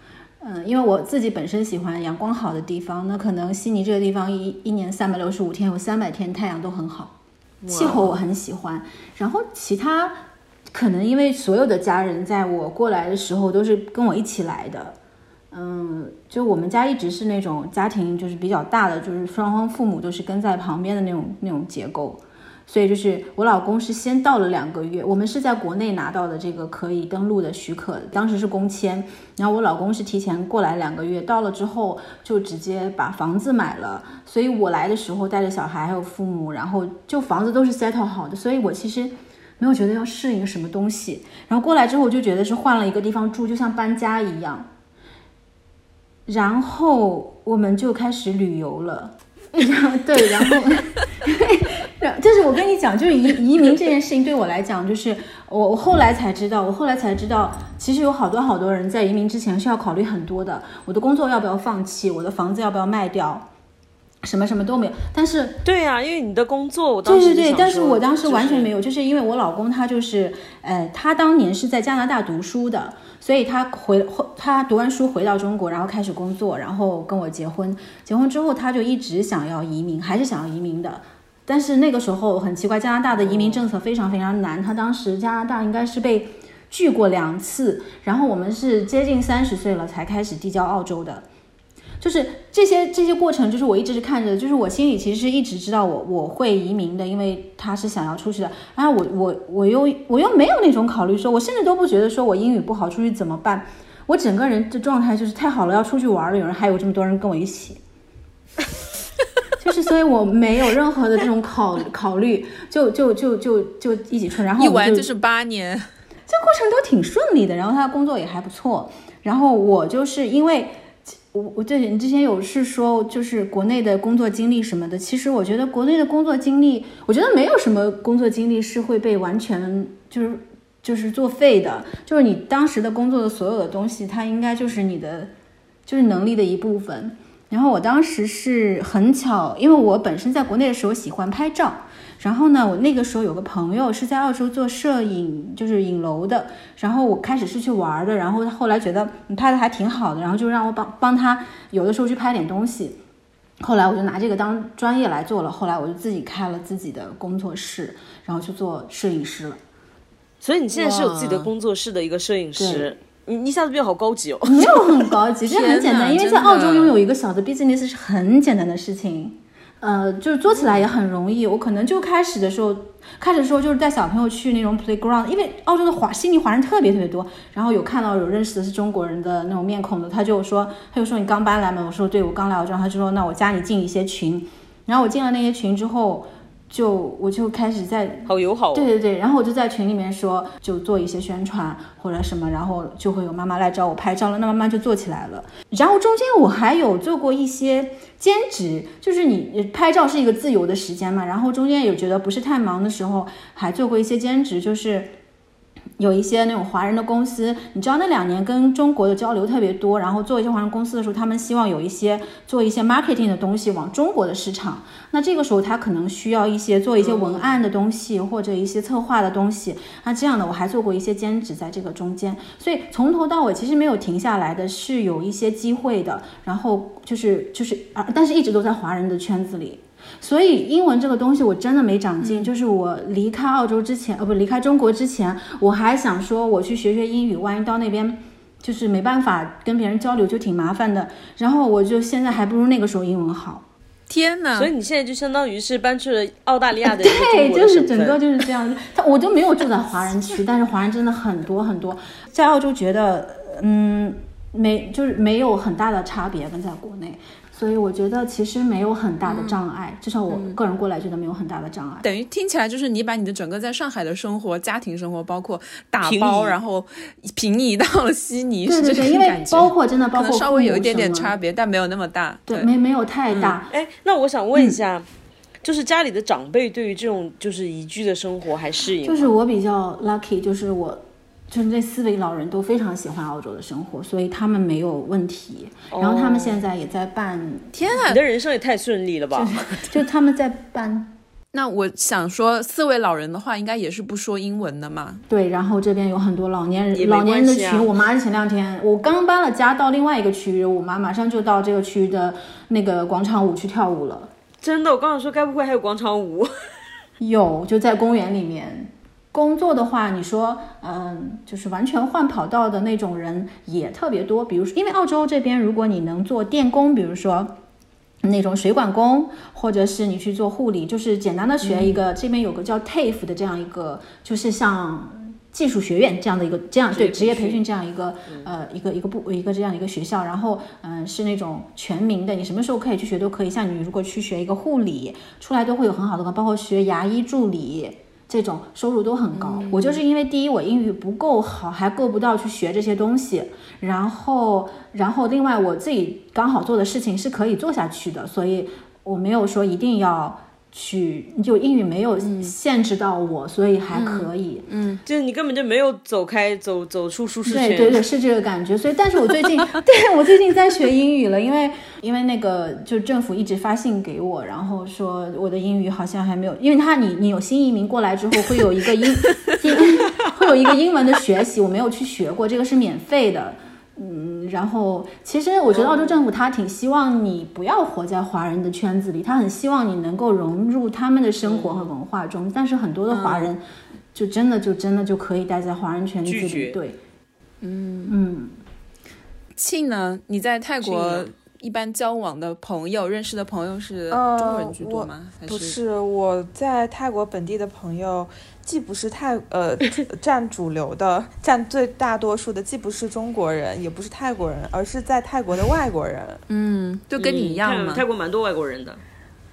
嗯，因为我自己本身喜欢阳光好的地方，那可能悉尼这个地方一一年三百六十五天有三百天太阳都很好，气候我很喜欢。然后其他可能因为所有的家人在我过来的时候都是跟我一起来的，嗯，就我们家一直是那种家庭就是比较大的，就是双方父母都是跟在旁边的那种那种结构。所以就是我老公是先到了两个月，我们是在国内拿到的这个可以登录的许可，当时是工签，然后我老公是提前过来两个月，到了之后就直接把房子买了，所以我来的时候带着小孩还有父母，然后就房子都是 settle 好的，所以我其实没有觉得要适应什么东西，然后过来之后我就觉得是换了一个地方住，就像搬家一样，然后我们就开始旅游了。然 (laughs) 后对，然后，就是我跟你讲，就是移 (laughs) 移民这件事情对我来讲，就是我我后来才知道，我后来才知道，其实有好多好多人在移民之前是要考虑很多的，我的工作要不要放弃，我的房子要不要卖掉，什么什么都没有。但是对呀、因为你的工作，我当时对对对，但是我当时完全没有。有，就是因为我老公他就是，呃，他当年是在加拿大读书的，所以他回后他读完书回到中国，然后开始工作，然后跟我结婚。结婚之后，他就一直想要移民，还是想要移民的。但是那个时候很奇怪，加拿大的移民政策非常非常难，他当时加拿大应该是被拒过两次，然后我们是接近三十岁了才开始递交澳洲的。就是这些这些过程，就是我一直是看着，就是我心里其实是一直知道我我会移民的，因为他是想要出去的。然后我我我又我又没有那种考虑说，我甚至都不觉得说我英语不好出去怎么办，我整个人的状态就是太好了，要出去玩了，有人还有这么多人跟我一起。(laughs) 就是，所以我没有任何的这种考考虑，就就就就就一起出，然后一玩就是八年，(laughs) 这过程都挺顺利的，然后他工作也还不错，然后我就是因为我我对你之前有是说就是国内的工作经历什么的，其实我觉得国内的工作经历，我觉得没有什么工作经历是会被完全就是就是作废的，就是你当时的工作的所有的东西，它应该就是你的就是能力的一部分。然后我当时是很巧，因为我本身在国内的时候喜欢拍照，然后呢，我那个时候有个朋友是在澳洲做摄影，就是影楼的，然后我开始是去玩的，然后他后来觉得你拍的还挺好的，然后就让我帮帮他有的时候去拍点东西。后来我就拿这个当专业来做了，后来我就自己开了自己的工作室，然后去做摄影师了。所以你现在是有自己的工作室的一个摄影师，你你一下子变好高级哦。没有很高级，这很简单，(laughs) 因为在澳洲拥有一个小的 business 是很简单的事情，呃，就是做起来也很容易。我可能就开始的时候，开始的时候就是带小朋友去那种 playground，因为澳洲的华悉尼华人特别特别多，然后有看到有认识的是中国人的那种面孔的，他就说，他就说你刚搬来吗？我说对，我刚来澳洲，他就说那我加你进一些群，然后我进了那些群之后，就我就开始在好友好、哦。对对对，然后我就在群里面说，就做一些宣传或者什么，然后就会有妈妈来找我拍照了，那慢慢就做起来了。然后中间我还有做过一些兼职，就是你拍照是一个自由的时间嘛，然后中间有觉得不是太忙的时候，还做过一些兼职，就是。有一些那种华人的公司，你知道那两年跟中国的交流特别多，然后做一些华人公司的时候，他们希望有一些做一些 marketing 的东西往中国的市场，那这个时候他可能需要一些做一些文案的东西或者一些策划的东西，那这样的我还做过一些兼职在这个中间，所以从头到尾其实没有停下来的，是有一些机会的，然后就是就是啊，但是一直都在华人的圈子里。所以英文这个东西我真的没长进。就是我离开澳洲之前，呃，不离开中国之前，我还想说我去学学英语，万一到那边就是没办法跟别人交流，就挺麻烦的。然后我就现在还不如那个时候英文好。天呐！所以你现在就相当于是搬去了澳大利亚的 (laughs) 对，就是整个。就是这样。他我就没有住在华人区，但是华人真的很多很多，在澳洲觉得嗯没就是没有很大的差别跟在国内。所以我觉得其实没有很大的障碍，至少我个人过来觉得没有很大的障碍。等于听起来就是你把你的整个在上海的生活、家庭生活，包括打包，然后平移到了悉尼，对对对，是这个因为感觉。包括真的包括稍微有一点点差别，但没有那么大。对，没没有太大。哎，那我想问一下，就是家里的长辈对于这种就是宜居的生活还适应吗？就是我比较 lucky，就是我就是这四位老人都非常喜欢澳洲的生活，所以他们没有问题。然后他们现在也在办，天啊你！的人生也太顺利了吧？就他们在办 (laughs) 那我想说，四位老人的话，应该也是不说英文的嘛？对，然后这边有很多老年人、老年人的群。我妈前两天，我刚搬了家到另外一个区域，我妈马上就到这个区域的那个广场舞去跳舞了。真的，我刚想说该不会还有广场舞？有，就在公园里面。工作的话，你说，嗯，就是完全换跑道的那种人也特别多。比如说，因为澳洲这边，如果你能做电工，比如说那种水管工，或者是你去做护理，就是简单的学一个，这边有个叫 TAFE 的这样一个，就是像技术学院这样的一个这样对职业培训这样一个呃一个一个部一个这样一个学校，然后嗯、是那种全民的，你什么时候可以去学都可以。像你如果去学一个护理，出来都会有很好的，包括学牙医助理。这种收入都很高。我就是因为第一我英语不够好，还够不到去学这些东西，然后然后另外我自己刚好做的事情是可以做下去的，所以我没有说一定要去，就英语没有限制到我，所以还可以。嗯就是你根本就没有走开，走走出舒适圈。对 (laughs) 对对，是这个感觉。所以，但是我最近，(laughs) 对我最近在学英语了，因为因为那个就政府一直发信给我，然后说我的英语好像还没有，因为他你你有新移民过来之后会有一个英 (laughs) 英会有一个英文的学习，我没有去学过，这个是免费的。嗯，然后其实我觉得澳洲政府他挺希望你不要活在华人的圈子里，他很希望你能够融入他们的生活和文化中。但是很多的华人就真的就真的就可以待在华人圈子里，对，嗯嗯。庆呢？你在泰国一般交往的朋友、认识的朋友是呃中国人居多我吗？还不是，我在泰国本地的朋友，既不是泰呃占主流的，占最大多数的，既不是中国人，也不是泰国人，而是在泰国的外国人。嗯，就跟你一样嘛泰。泰国蛮多外国人的，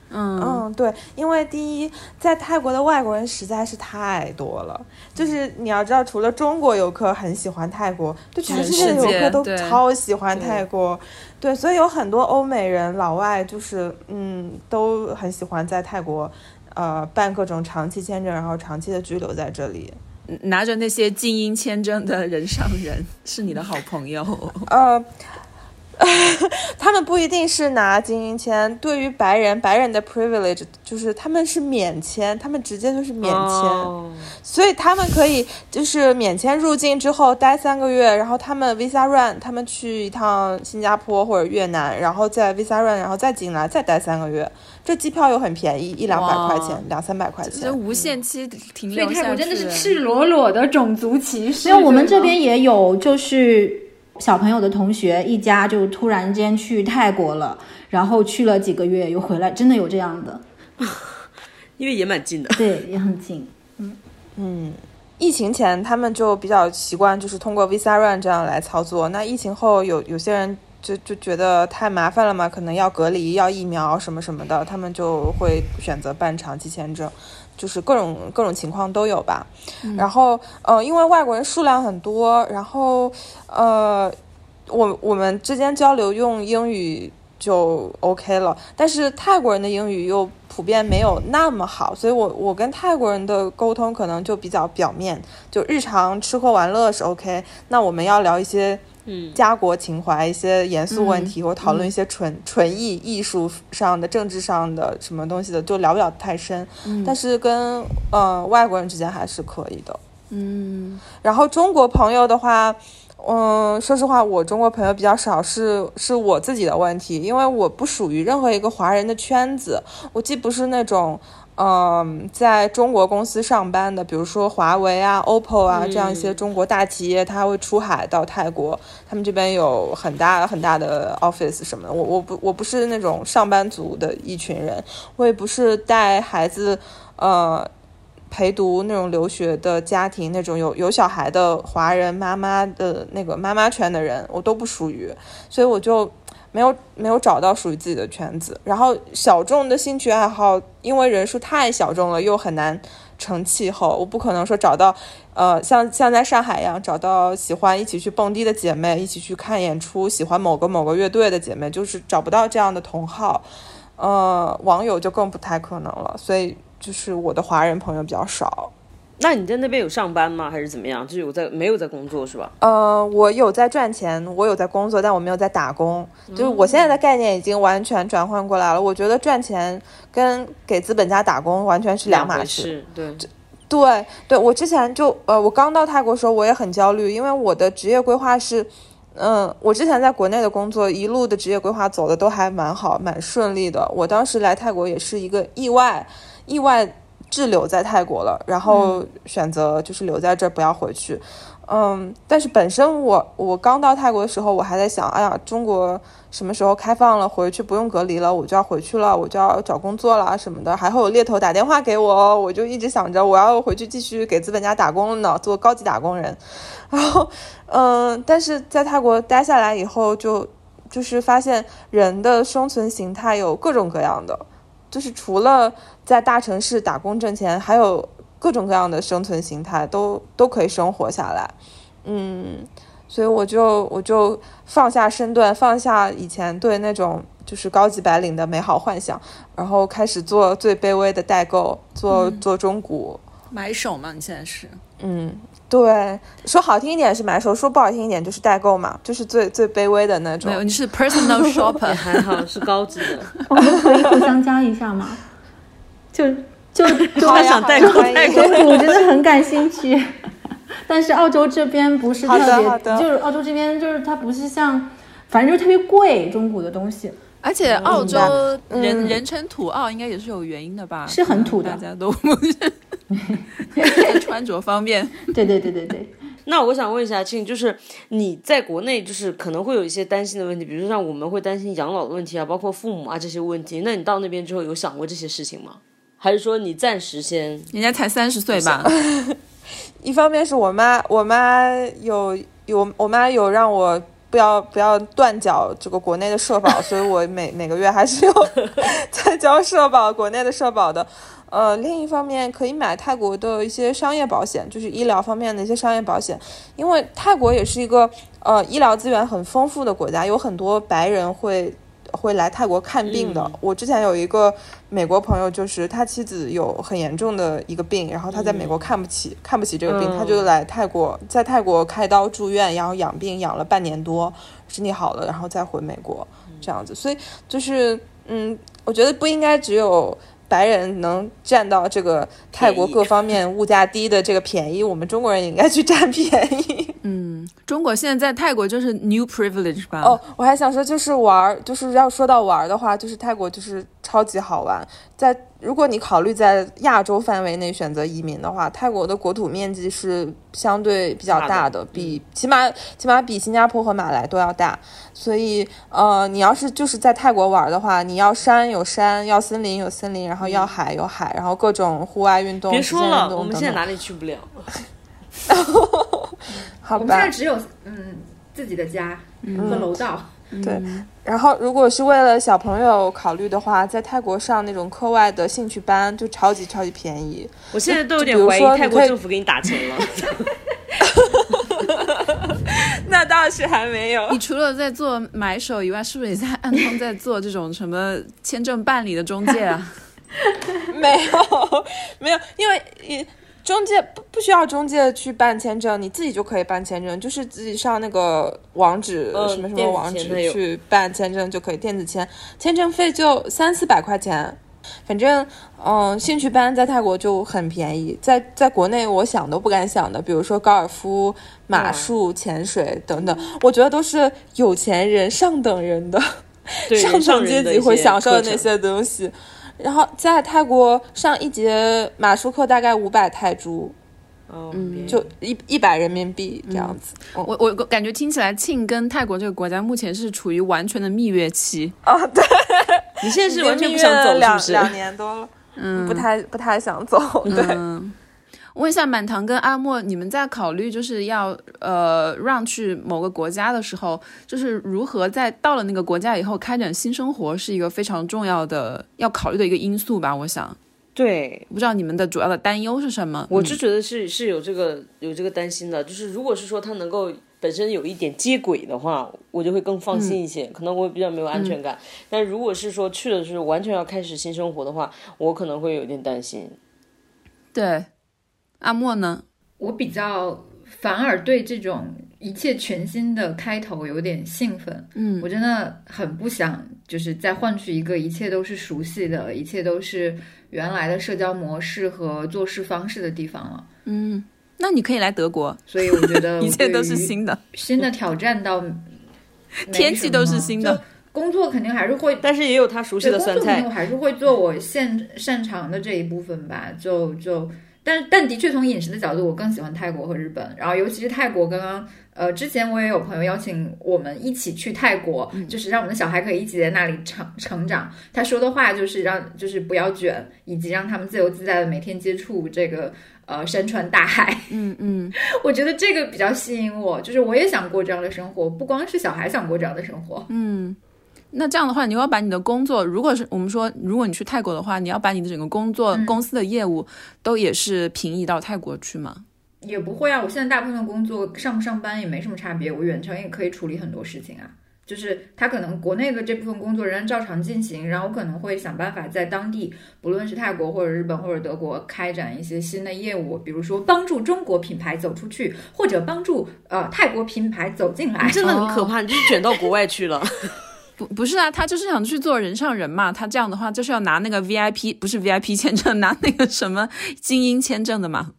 嗯，嗯，对，因为第一，在泰国的外国人实在是太多了，就是你要知道，除了中国游客很喜欢泰国，就全世界的游客都超喜欢泰国，对，所以有很多欧美人、老外，就是嗯，都很喜欢在泰国，呃，办各种长期签证，然后长期的居留在这里。拿着那些精英签证的人上人是你的好朋友。(laughs) 呃，(laughs) 他们不一定是拿精英签，对于白人，白人的 privilege 就是他们是免签，他们直接就是免签。哦所以他们可以就是免签入境之后待三个月，然后他们 visa run，他们去一趟新加坡或者越南，然后再 visa run，然后再进来再待三个月。这机票又很便宜，一两百块钱哇，两三百块就是钱。无限期停留下去。泰国真的是赤裸裸的种族歧视。因为我们这边也有，就是小朋友的同学一家就突然间去泰国了，然后去了几个月又回来，真的有这样的，(laughs) 因为也蛮近的。对，也很近。嗯嗯，疫情前他们就比较习惯就是通过 visa run 这样来操作。那疫情后有有些人就就觉得太麻烦了嘛，可能要隔离、要疫苗什么什么的，他们就会选择办长期签证。就是各种各种情况都有吧，然后呃，因为外国人数量很多，然后呃，我我们之间交流用英语就 OK 了。但是泰国人的英语又普遍没有那么好，所以我我跟泰国人的沟通可能就比较表面，就日常吃喝玩乐是 OK。那我们要聊一些嗯家国情怀、一些严肃问题，或讨论一些纯纯艺艺术上的、政治上的什么东西的，就聊不了太深。但是跟呃外国人之间还是可以的。嗯然后中国朋友的话，嗯，说实话，我中国朋友比较少，是是我自己的问题，因为我不属于任何一个华人的圈子，我既不是那种。嗯，在中国公司上班的，比如说华为啊、OPPO 啊这样一些中国大企业，它会出海到泰国，他们这边有很大很大的 office 什么的。我我不我不是那种上班族的一群人，我也不是带孩子，呃，陪读那种留学的家庭，那种有有小孩的华人妈妈的那个妈妈圈的人，我都不属于，所以我就没有没有找到属于自己的圈子。然后小众的兴趣爱好，因为人数太小众了，又很难成气候。我不可能说找到，呃，像像在上海一样找到喜欢一起去蹦迪的姐妹，一起去看演出，喜欢某个某个乐队的姐妹，就是找不到这样的同好。呃，网友就更不太可能了，所以就是我的华人朋友比较少。那你在那边有上班吗？还是怎么样？就是有在没有在工作是吧？呃，我有在赚钱，我有在工作，但我没有在打工。就是我现在的概念已经完全转换过来了。我觉得赚钱跟给资本家打工完全是两码事。事，对，对对，我之前就呃，我刚到泰国的时候，我也很焦虑，因为我的职业规划是，嗯，我之前在国内的工作，一路的职业规划走的都还蛮好，蛮顺利的。我当时来泰国也是一个意外，意外滞留在泰国了，然后选择就是留在这儿不要回去。嗯，但是本身我我刚到泰国的时候，我还在想，哎呀，中国什么时候开放了，回去不用隔离了，我就要回去了，我就要找工作了什么的。还会有猎头打电话给我，我就一直想着我要回去继续给资本家打工呢，做高级打工人。然后，嗯，但是在泰国待下来以后就，就是发现人的生存形态有各种各样的，就是除了在大城市打工挣钱，还有各种各样的生存形态都都可以生活下来。嗯，所以我就我就放下身段，放下以前对那种就是高级白领的美好幻想，然后开始做最卑微的代购，做、做中古。买手嘛，你现在是嗯，对，说好听一点是买手，说不好听一点就是代购嘛，就是最最卑微的那种没。有，你是 personal shopper，(laughs) 还好是高级的。我们可以互相加一下吗？(laughs) 就就就好呀想代购代购，我真的很感兴趣。(laughs) 但是澳洲这边不是特别，就是澳洲这边就是它不是像，反正就是特别贵中古的东西。而且澳洲嗯人人称土澳应该也是有原因的吧？是很土的大家都不是在 (laughs) 穿着方面。对对对对对，那我想问一下庆，就是你在国内，就是可能会有一些担心的问题，比如说像我们会担心养老的问题啊，包括父母啊这些问题。那你到那边之后有想过这些事情吗？还是说你暂时先？人家才三十岁吧？(laughs) 一方面是我妈，我妈有有我妈有让我不要不要断缴这个国内的社保，所以我每每个月还是有 (laughs) 在交社保，国内的社保的。呃，另一方面可以买泰国的一些商业保险，就是医疗方面的一些商业保险，因为泰国也是一个呃医疗资源很丰富的国家，有很多白人会会来泰国看病的。我之前有一个美国朋友，就是他妻子有很严重的一个病，然后他在美国看不起、看不起这个病，嗯他就来泰国，在泰国开刀住院，然后养病养了半年多，身体好了，然后再回美国这样子。所以就是嗯，我觉得不应该只有。白人能占到这个泰国各方面物价低的这个便宜，我们中国人也应该去占便宜。(laughs) 嗯，中国现在在泰国就是 new privilege 吧？哦，我还想说，就是玩儿，就是要说到玩儿的话，就是泰国就是超级好玩。在如果你考虑在亚洲范围内选择移民的话，泰国的国土面积是相对比较大的，比起码起码比新加坡和马来都要大。所以呃，你要是就是在泰国玩的话，你要山有山，要森林有森林，然后要海有海，然后各种户外运动、别极限运说了，我们现在哪里去不了？(laughs) 好我们现在吧。只有嗯自己的家和楼道。(laughs) 对，然后如果是为了小朋友考虑的话，在泰国上那种课外的兴趣班就超级超级便宜。我现在都有点怀疑泰国政府给你打钱了。(laughs) 那倒是还没有。你除了在做买手以外，是不是也在暗中在做这种什么签证办理的中介啊？(laughs) 没有，没有，因为也中介不不需要中介去办签证，你自己就可以办签证，就是自己上那个网址、嗯什么什么网址去办签证就可以，电子签，签证费就三四百块钱。反正，嗯，兴趣班在泰国就很便宜，在在国内我想都不敢想的，比如说高尔夫、马术、潜水等等，我觉得都是有钱人、上等人的 (laughs) 上上层阶级会享受的那些东西。然后在泰国上一节马术课大概五百泰铢，哦，嗯就一一百人民币这样子。我我感觉听起来庆跟泰国这个国家目前是处于完全的蜜月期。哦，对，你现在是完全不想走，是不是？两年多了，嗯，不太不太想走。对，嗯，问一下满堂跟阿莫，你们在考虑就是要呃让去某个国家的时候，就是如何在到了那个国家以后开展新生活，是一个非常重要的要考虑的一个因素吧？我想，对，不知道你们的主要的担忧是什么？嗯我就觉得是是有这个有这个担心的，就是如果是说他能够本身有一点接轨的话，我就会更放心一些，可能我比较没有安全感。但如果是说去的是完全要开始新生活的话，我可能会有点担心。对，阿莫呢？我比较反而对这种一切全新的开头有点兴奋。嗯。我真的很不想，就是再换取一个一切都是熟悉的，一切都是原来的社交模式和做事方式的地方了。嗯，那你可以来德国，所以我觉得 (laughs) 一切都是新的，新的挑战到没天气都是新的。工作肯定还是会但是也有他熟悉，的酸菜工作肯定我，还是会做我现擅长的这一部分吧，就就，但但的确从饮食的角度，我更喜欢泰国和日本。然后尤其是泰国，刚刚呃之前我也有朋友邀请我们一起去泰国，就是让我们的小孩可以一起在那里成成长。他说的话就是让就是不要卷，以及让他们自由自在的每天接触这个呃山川大海。嗯嗯，(laughs) 我觉得这个比较吸引我，就是我也想过这样的生活，不光是小孩想过这样的生活。嗯那这样的话，你要把你的工作，如果是我们说，如果你去泰国的话，你要把你的整个工作、嗯公司的业务都也是平移到泰国去吗？也不会啊，我现在大部分的工作上不上班也没什么差别，我远程也可以处理很多事情啊。就是他可能国内的这部分工作仍然照常进行，然后我可能会想办法在当地，不论是泰国或者日本或者德国，开展一些新的业务，比如说帮助中国品牌走出去，或者帮助呃泰国品牌走进来。真的很可怕，你就是卷到国外去了。不不是啊，他就是想去做人上人嘛。他这样的话，就是要拿那个 VIP，不是 VIP 签证，(laughs) 拿那个什么精英签证的嘛。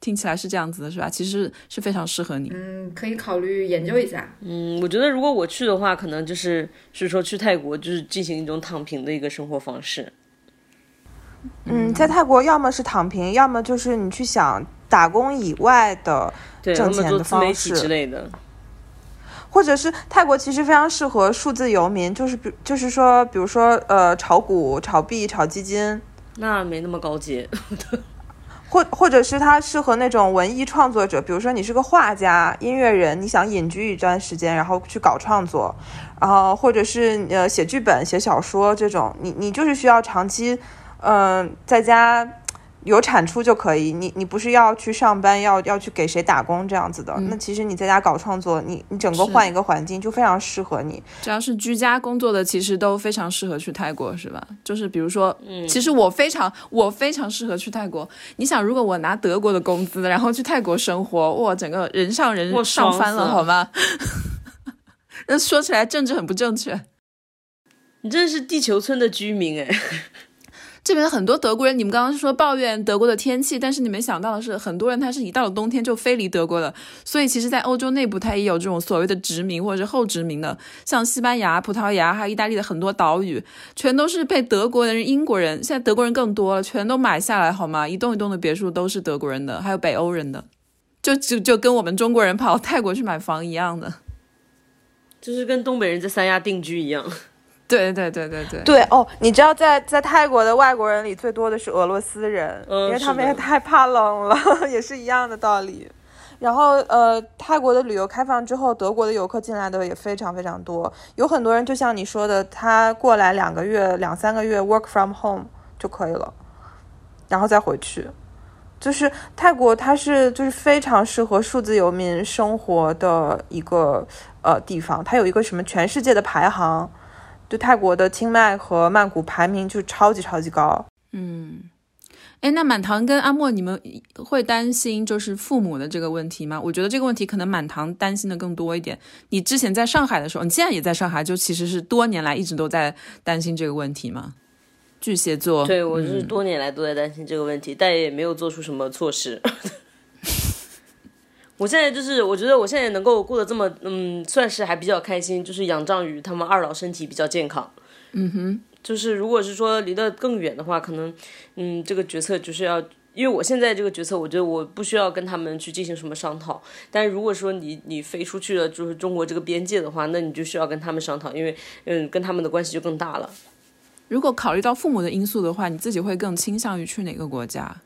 听起来是这样子的，是吧？其实是非常适合你。嗯，可以考虑研究一下。嗯，我觉得如果我去的话，可能就是是说去泰国，就是进行一种躺平的一个生活方式。嗯，在泰国要么是躺平，要么就是你去想打工以外的，对，挣钱的方自媒体之类的。或者是泰国其实非常适合数字游民，就是比就是说，比如说呃炒股、炒币、炒基金，那没那么高级，或或者是它适合那种文艺创作者，比如说你是个画家、音乐人，你想隐居一段时间，然后去搞创作，然后或者是呃写剧本、写小说这种，你你就是需要长期，嗯、在家有产出就可以，你你不是要去上班，要要去给谁打工这样子的，那其实你在家搞创作，你你整个换一个环境就非常适合你。只要是居家工作的，其实都非常适合去泰国，是吧？就是比如说，嗯其实我非常我非常适合去泰国。你想，如果我拿德国的工资，然后去泰国生活，哇，整个人上人上翻了，好吗？(laughs) 那说起来政治很不正确。你真的是地球村的居民哎。这边很多德国人，你们刚刚说抱怨德国的天气，但是你没想到的是，很多人他是一到了冬天就飞离德国的。所以其实，在欧洲内部，它也有这种所谓的殖民或者是后殖民的，像西班牙、葡萄牙还有意大利的很多岛屿，全都是被德国人、英国人，现在德国人更多了，全都买下来，好吗？一栋一栋的别墅都是德国人的，还有北欧人的，就就就跟我们中国人跑泰国去买房一样的。就是跟东北人在三亚定居一样。对对对对对，对哦，你知道在在泰国的外国人里最多的是俄罗斯人，嗯因为他们也太怕冷了，(laughs) 也是一样的道理。然后呃，泰国的旅游开放之后，德国的游客进来的也非常非常多，有很多人就像你说的，他过来两个月、两三个月 work from home 就可以了，然后再回去。就是泰国，它是就是非常适合数字游民生活的一个呃地方。它有一个什么全世界的排行，对泰国的清迈和曼谷排名就超级超级高。嗯，哎，那满堂跟阿莫，你们会担心就是父母的这个问题吗？我觉得这个问题可能满堂担心的更多一点。你之前在上海的时候，你现在也在上海，就其实是多年来一直都在担心这个问题吗？巨蟹座，对我是嗯多年来都在担心这个问题，但也没有做出什么措施。我现在就是，我觉得我现在能够过得这么，嗯，算是还比较开心，就是仰仗于他们二老身体比较健康。嗯哼，就是如果是说离得更远的话，可能，嗯，这个决策就是要，因为我现在这个决策，我觉得我不需要跟他们去进行什么商讨。但如果说你你飞出去了，就是中国这个边界的话，那你就需要跟他们商讨，因为，嗯，跟他们的关系就更大了。如果考虑到父母的因素的话，你自己会更倾向于去哪个国家？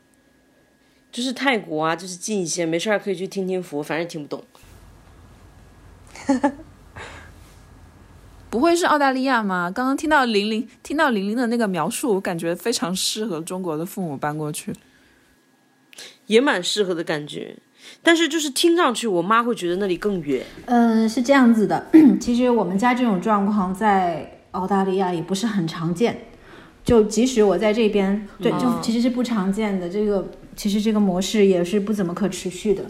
就是泰国啊，就是近一些，没事儿可以去听听佛，反正听不懂。(laughs) 不会是澳大利亚吗？刚刚听到玲玲听到玲玲的那个描述，我感觉非常适合中国的父母搬过去。也蛮适合的感觉，但是就是听上去，我妈会觉得那里更远。嗯，是这样子的，(clears throat) 其实我们家这种状况在澳大利亚也不是很常见。就即使我在这边，对，就其实是不常见的。这个其实这个模式也是不怎么可持续的。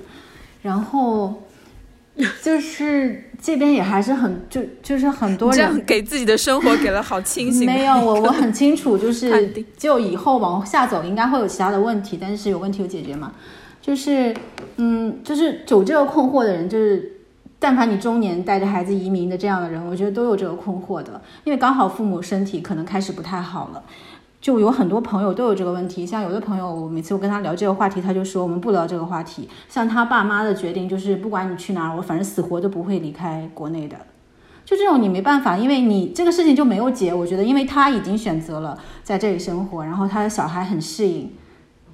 然后 (laughs) 就是这边也还是很就就是很多这样人给自己的生活给了好清醒。没有，我我很清楚，就 (laughs) 是就以后往下走应该会有其他的问题，但是有问题有解决嘛。就是嗯，就是有这个困惑的人，就是但凡你中年带着孩子移民的这样的人，我觉得都有这个困惑的，因为刚好父母身体可能开始不太好了。就有很多朋友都有这个问题，像有的朋友，我每次我跟他聊这个话题，他就说我们不聊这个话题。像他爸妈的决定就是，不管你去哪儿，我反正死活都不会离开国内的。就这种你没办法，因为你这个事情就没有解。我觉得，因为他已经选择了在这里生活，然后他的小孩很适应，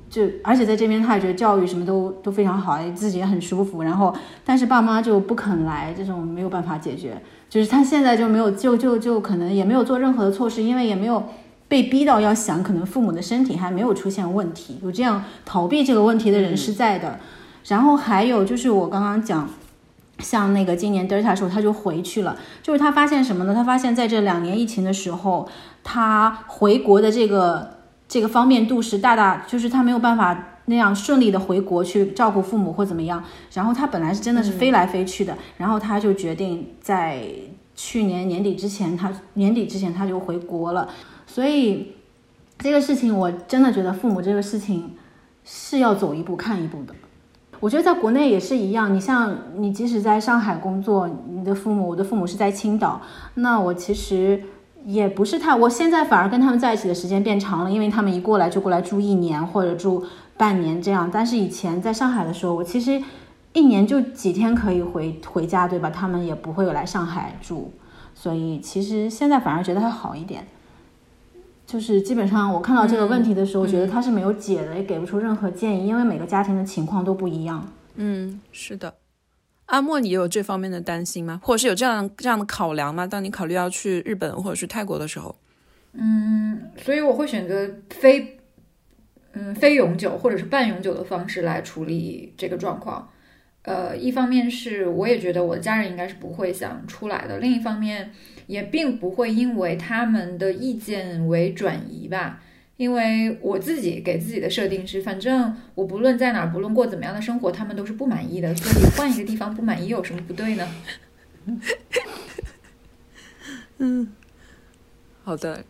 就而且在这边他也觉得教育什么都都非常好，自己也很舒服。然后，但是爸妈就不肯来，这种没有办法解决。就是他现在就没有就就就可能也没有做任何的措施，因为也没有被逼到要想，可能父母的身体还没有出现问题，有这样逃避这个问题的人是在的。然后还有就是我刚刚讲。像那个今年 Delta 时候，他就回去了。就是他发现什么呢？他发现在这两年疫情的时候，他回国的这个这个方便度是大大，就是他没有办法那样顺利的回国去照顾父母或怎么样。然后他本来是真的是飞来飞去的，然后他就决定在去年年底之前，他年底之前他就回国了。所以这个事情，我真的觉得父母这个事情是要走一步看一步的。我觉得在国内也是一样，你像你即使在上海工作，你的父母，我的父母是在青岛，那我其实也不是太，我现在反而跟他们在一起的时间变长了，因为他们一过来就过来住一年或者住半年这样。但是以前在上海的时候，我其实一年就几天可以回回家，对吧？他们也不会有来上海住，所以其实现在反而觉得还好一点。就是基本上我看到这个问题的时候，觉得他是没有解的，也给不出任何建议，因为每个家庭的情况都不一样。嗯，是的。阿莫，你有这方面的担心吗？或者是有这样这样的考量吗？当你考虑要去日本或者去泰国的时候，嗯，所以我会选择非嗯非永久或者是半永久的方式来处理这个状况。呃，一方面是我也觉得我的家人应该是不会想出来的，另一方面也并不会因为他们的意见为转移吧。因为我自己给自己的设定是，反正我不论在哪儿，不论过怎么样的生活，他们都是不满意的，所以换一个地方不满意有什么不对呢？(laughs) 嗯好的，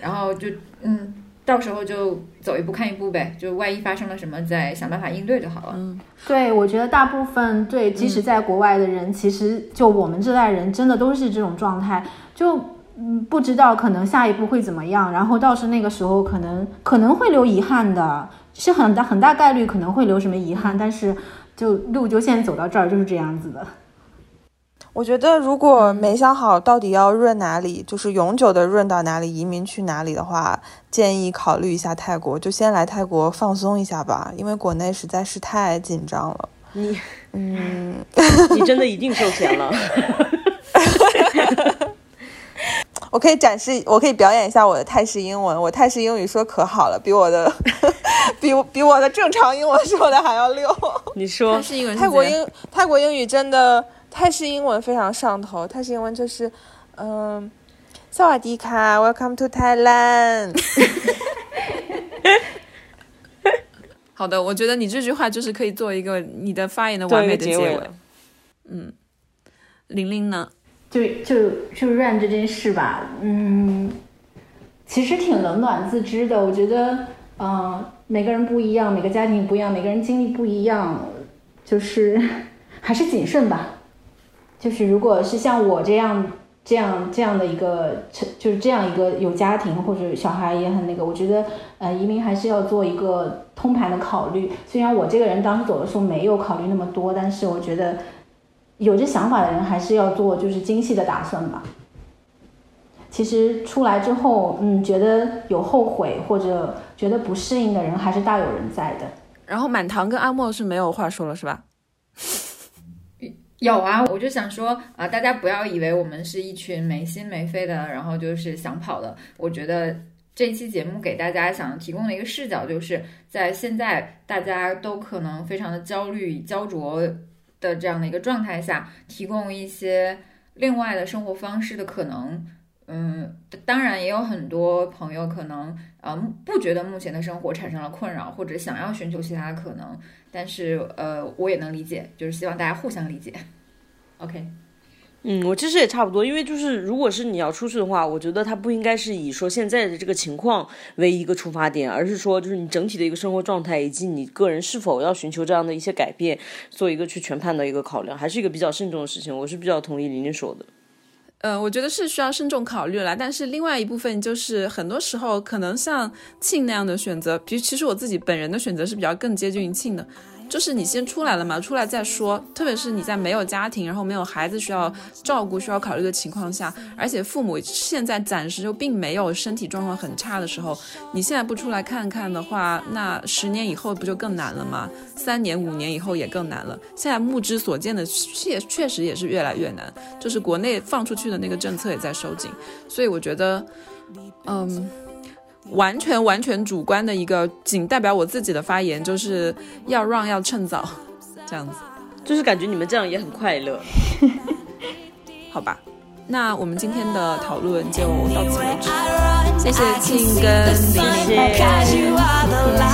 然后就嗯，到时候就走一步看一步呗，就万一发生了什么，再想办法应对就好了。嗯对，我觉得大部分对，即使在国外的人，其实就我们这代人，真的都是这种状态，就嗯不知道可能下一步会怎么样，然后到时那个时候可能可能会留遗憾的，是很大很大概率可能会留什么遗憾，但是就路就现在走到这儿就是这样子的。我觉得，如果没想好到底要润哪里，就是永久的润到哪里，移民去哪里的话，建议考虑一下泰国，就先来泰国放松一下吧，因为国内实在是太紧张了。你嗯，(laughs) 你真的一定 (laughs) 收钱了。(laughs) 我可以展示，我可以表演一下我的泰式英文。我泰式英语说可好了，比我的比比我的正常英文说的还要溜。你说泰式英文是泰国英泰国英语真的泰式英文非常上头。泰式英文就是，嗯，萨瓦迪卡，Welcome to Thailand。(laughs) 好的，我觉得你这句话就是可以做一个你的发言的完美的结尾。结尾了。玲玲呢？就就就 run 这件事吧，嗯，其实挺冷暖自知的。我觉得，嗯、每个人不一样，每个家庭不一样，每个人经历不一样，就是 (laughs) 还是谨慎吧。就是如果是像我这样这样这样的一个，就是这样一个有家庭或者小孩也很那个，我觉得呃移民还是要做一个通盘的考虑。虽然我这个人当时走的时候没有考虑那么多，但是我觉得有这想法的人还是要做就是精细的打算吧。其实出来之后，嗯，觉得有后悔或者觉得不适应的人还是大有人在的。然后满堂跟阿莫是没有话说了是吧？有啊，我就想说啊、大家不要以为我们是一群没心没肺的，然后就是想跑的。我觉得这期节目给大家想提供的一个视角，就是在现在大家都可能非常的焦虑、焦灼的这样的一个状态下，提供一些另外的生活方式的可能。嗯，当然也有很多朋友可能呃不觉得目前的生活产生了困扰，或者想要寻求其他的可能，但是呃我也能理解，就是希望大家互相理解。OK，嗯，我其实也差不多，因为就是如果是你要出去的话，我觉得它不应该是以说现在的这个情况为一个出发点，而是说就是你整体的一个生活状态以及你个人是否要寻求这样的一些改变，做一个去全盘的一个考量，还是一个比较慎重的事情。我是比较同意玲玲说的。呃，我觉得是需要慎重考虑了，但是另外一部分就是很多时候可能像庆那样的选择，比其实我自己本人的选择是比较更接近于庆的，就是你先出来了嘛，出来再说，特别是你在没有家庭，然后没有孩子需要照顾、需要考虑的情况下，而且父母现在暂时就并没有身体状况很差的时候，你现在不出来看看的话，那十年以后不就更难了吗？三年、五年以后也更难了。现在目之所见的确确实也是越来越难，就是国内放出去的那个政策也在收紧，所以我觉得，嗯。完全完全主观的一个，仅代表我自己的发言，就是要让要趁早，(laughs) 这样子，就是感觉你们这样也很快乐。(laughs) 好吧？那我们今天的讨论就到此为止，谢谢庆跟玲玲，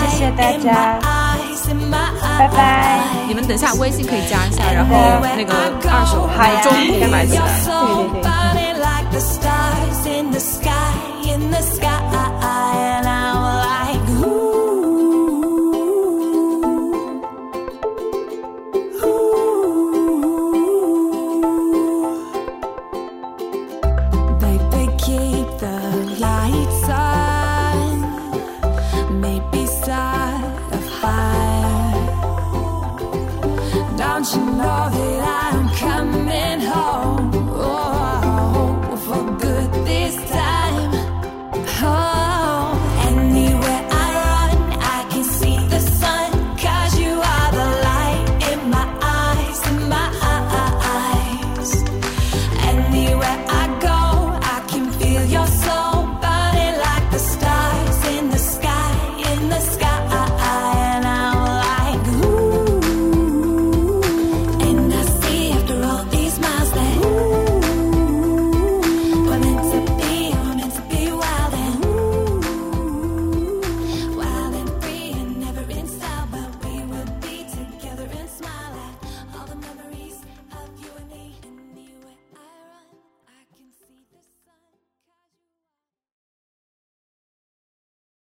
谢谢大家，拜拜。你们等下微信可以加一下，然后那个二手还有中古买起来。对对对。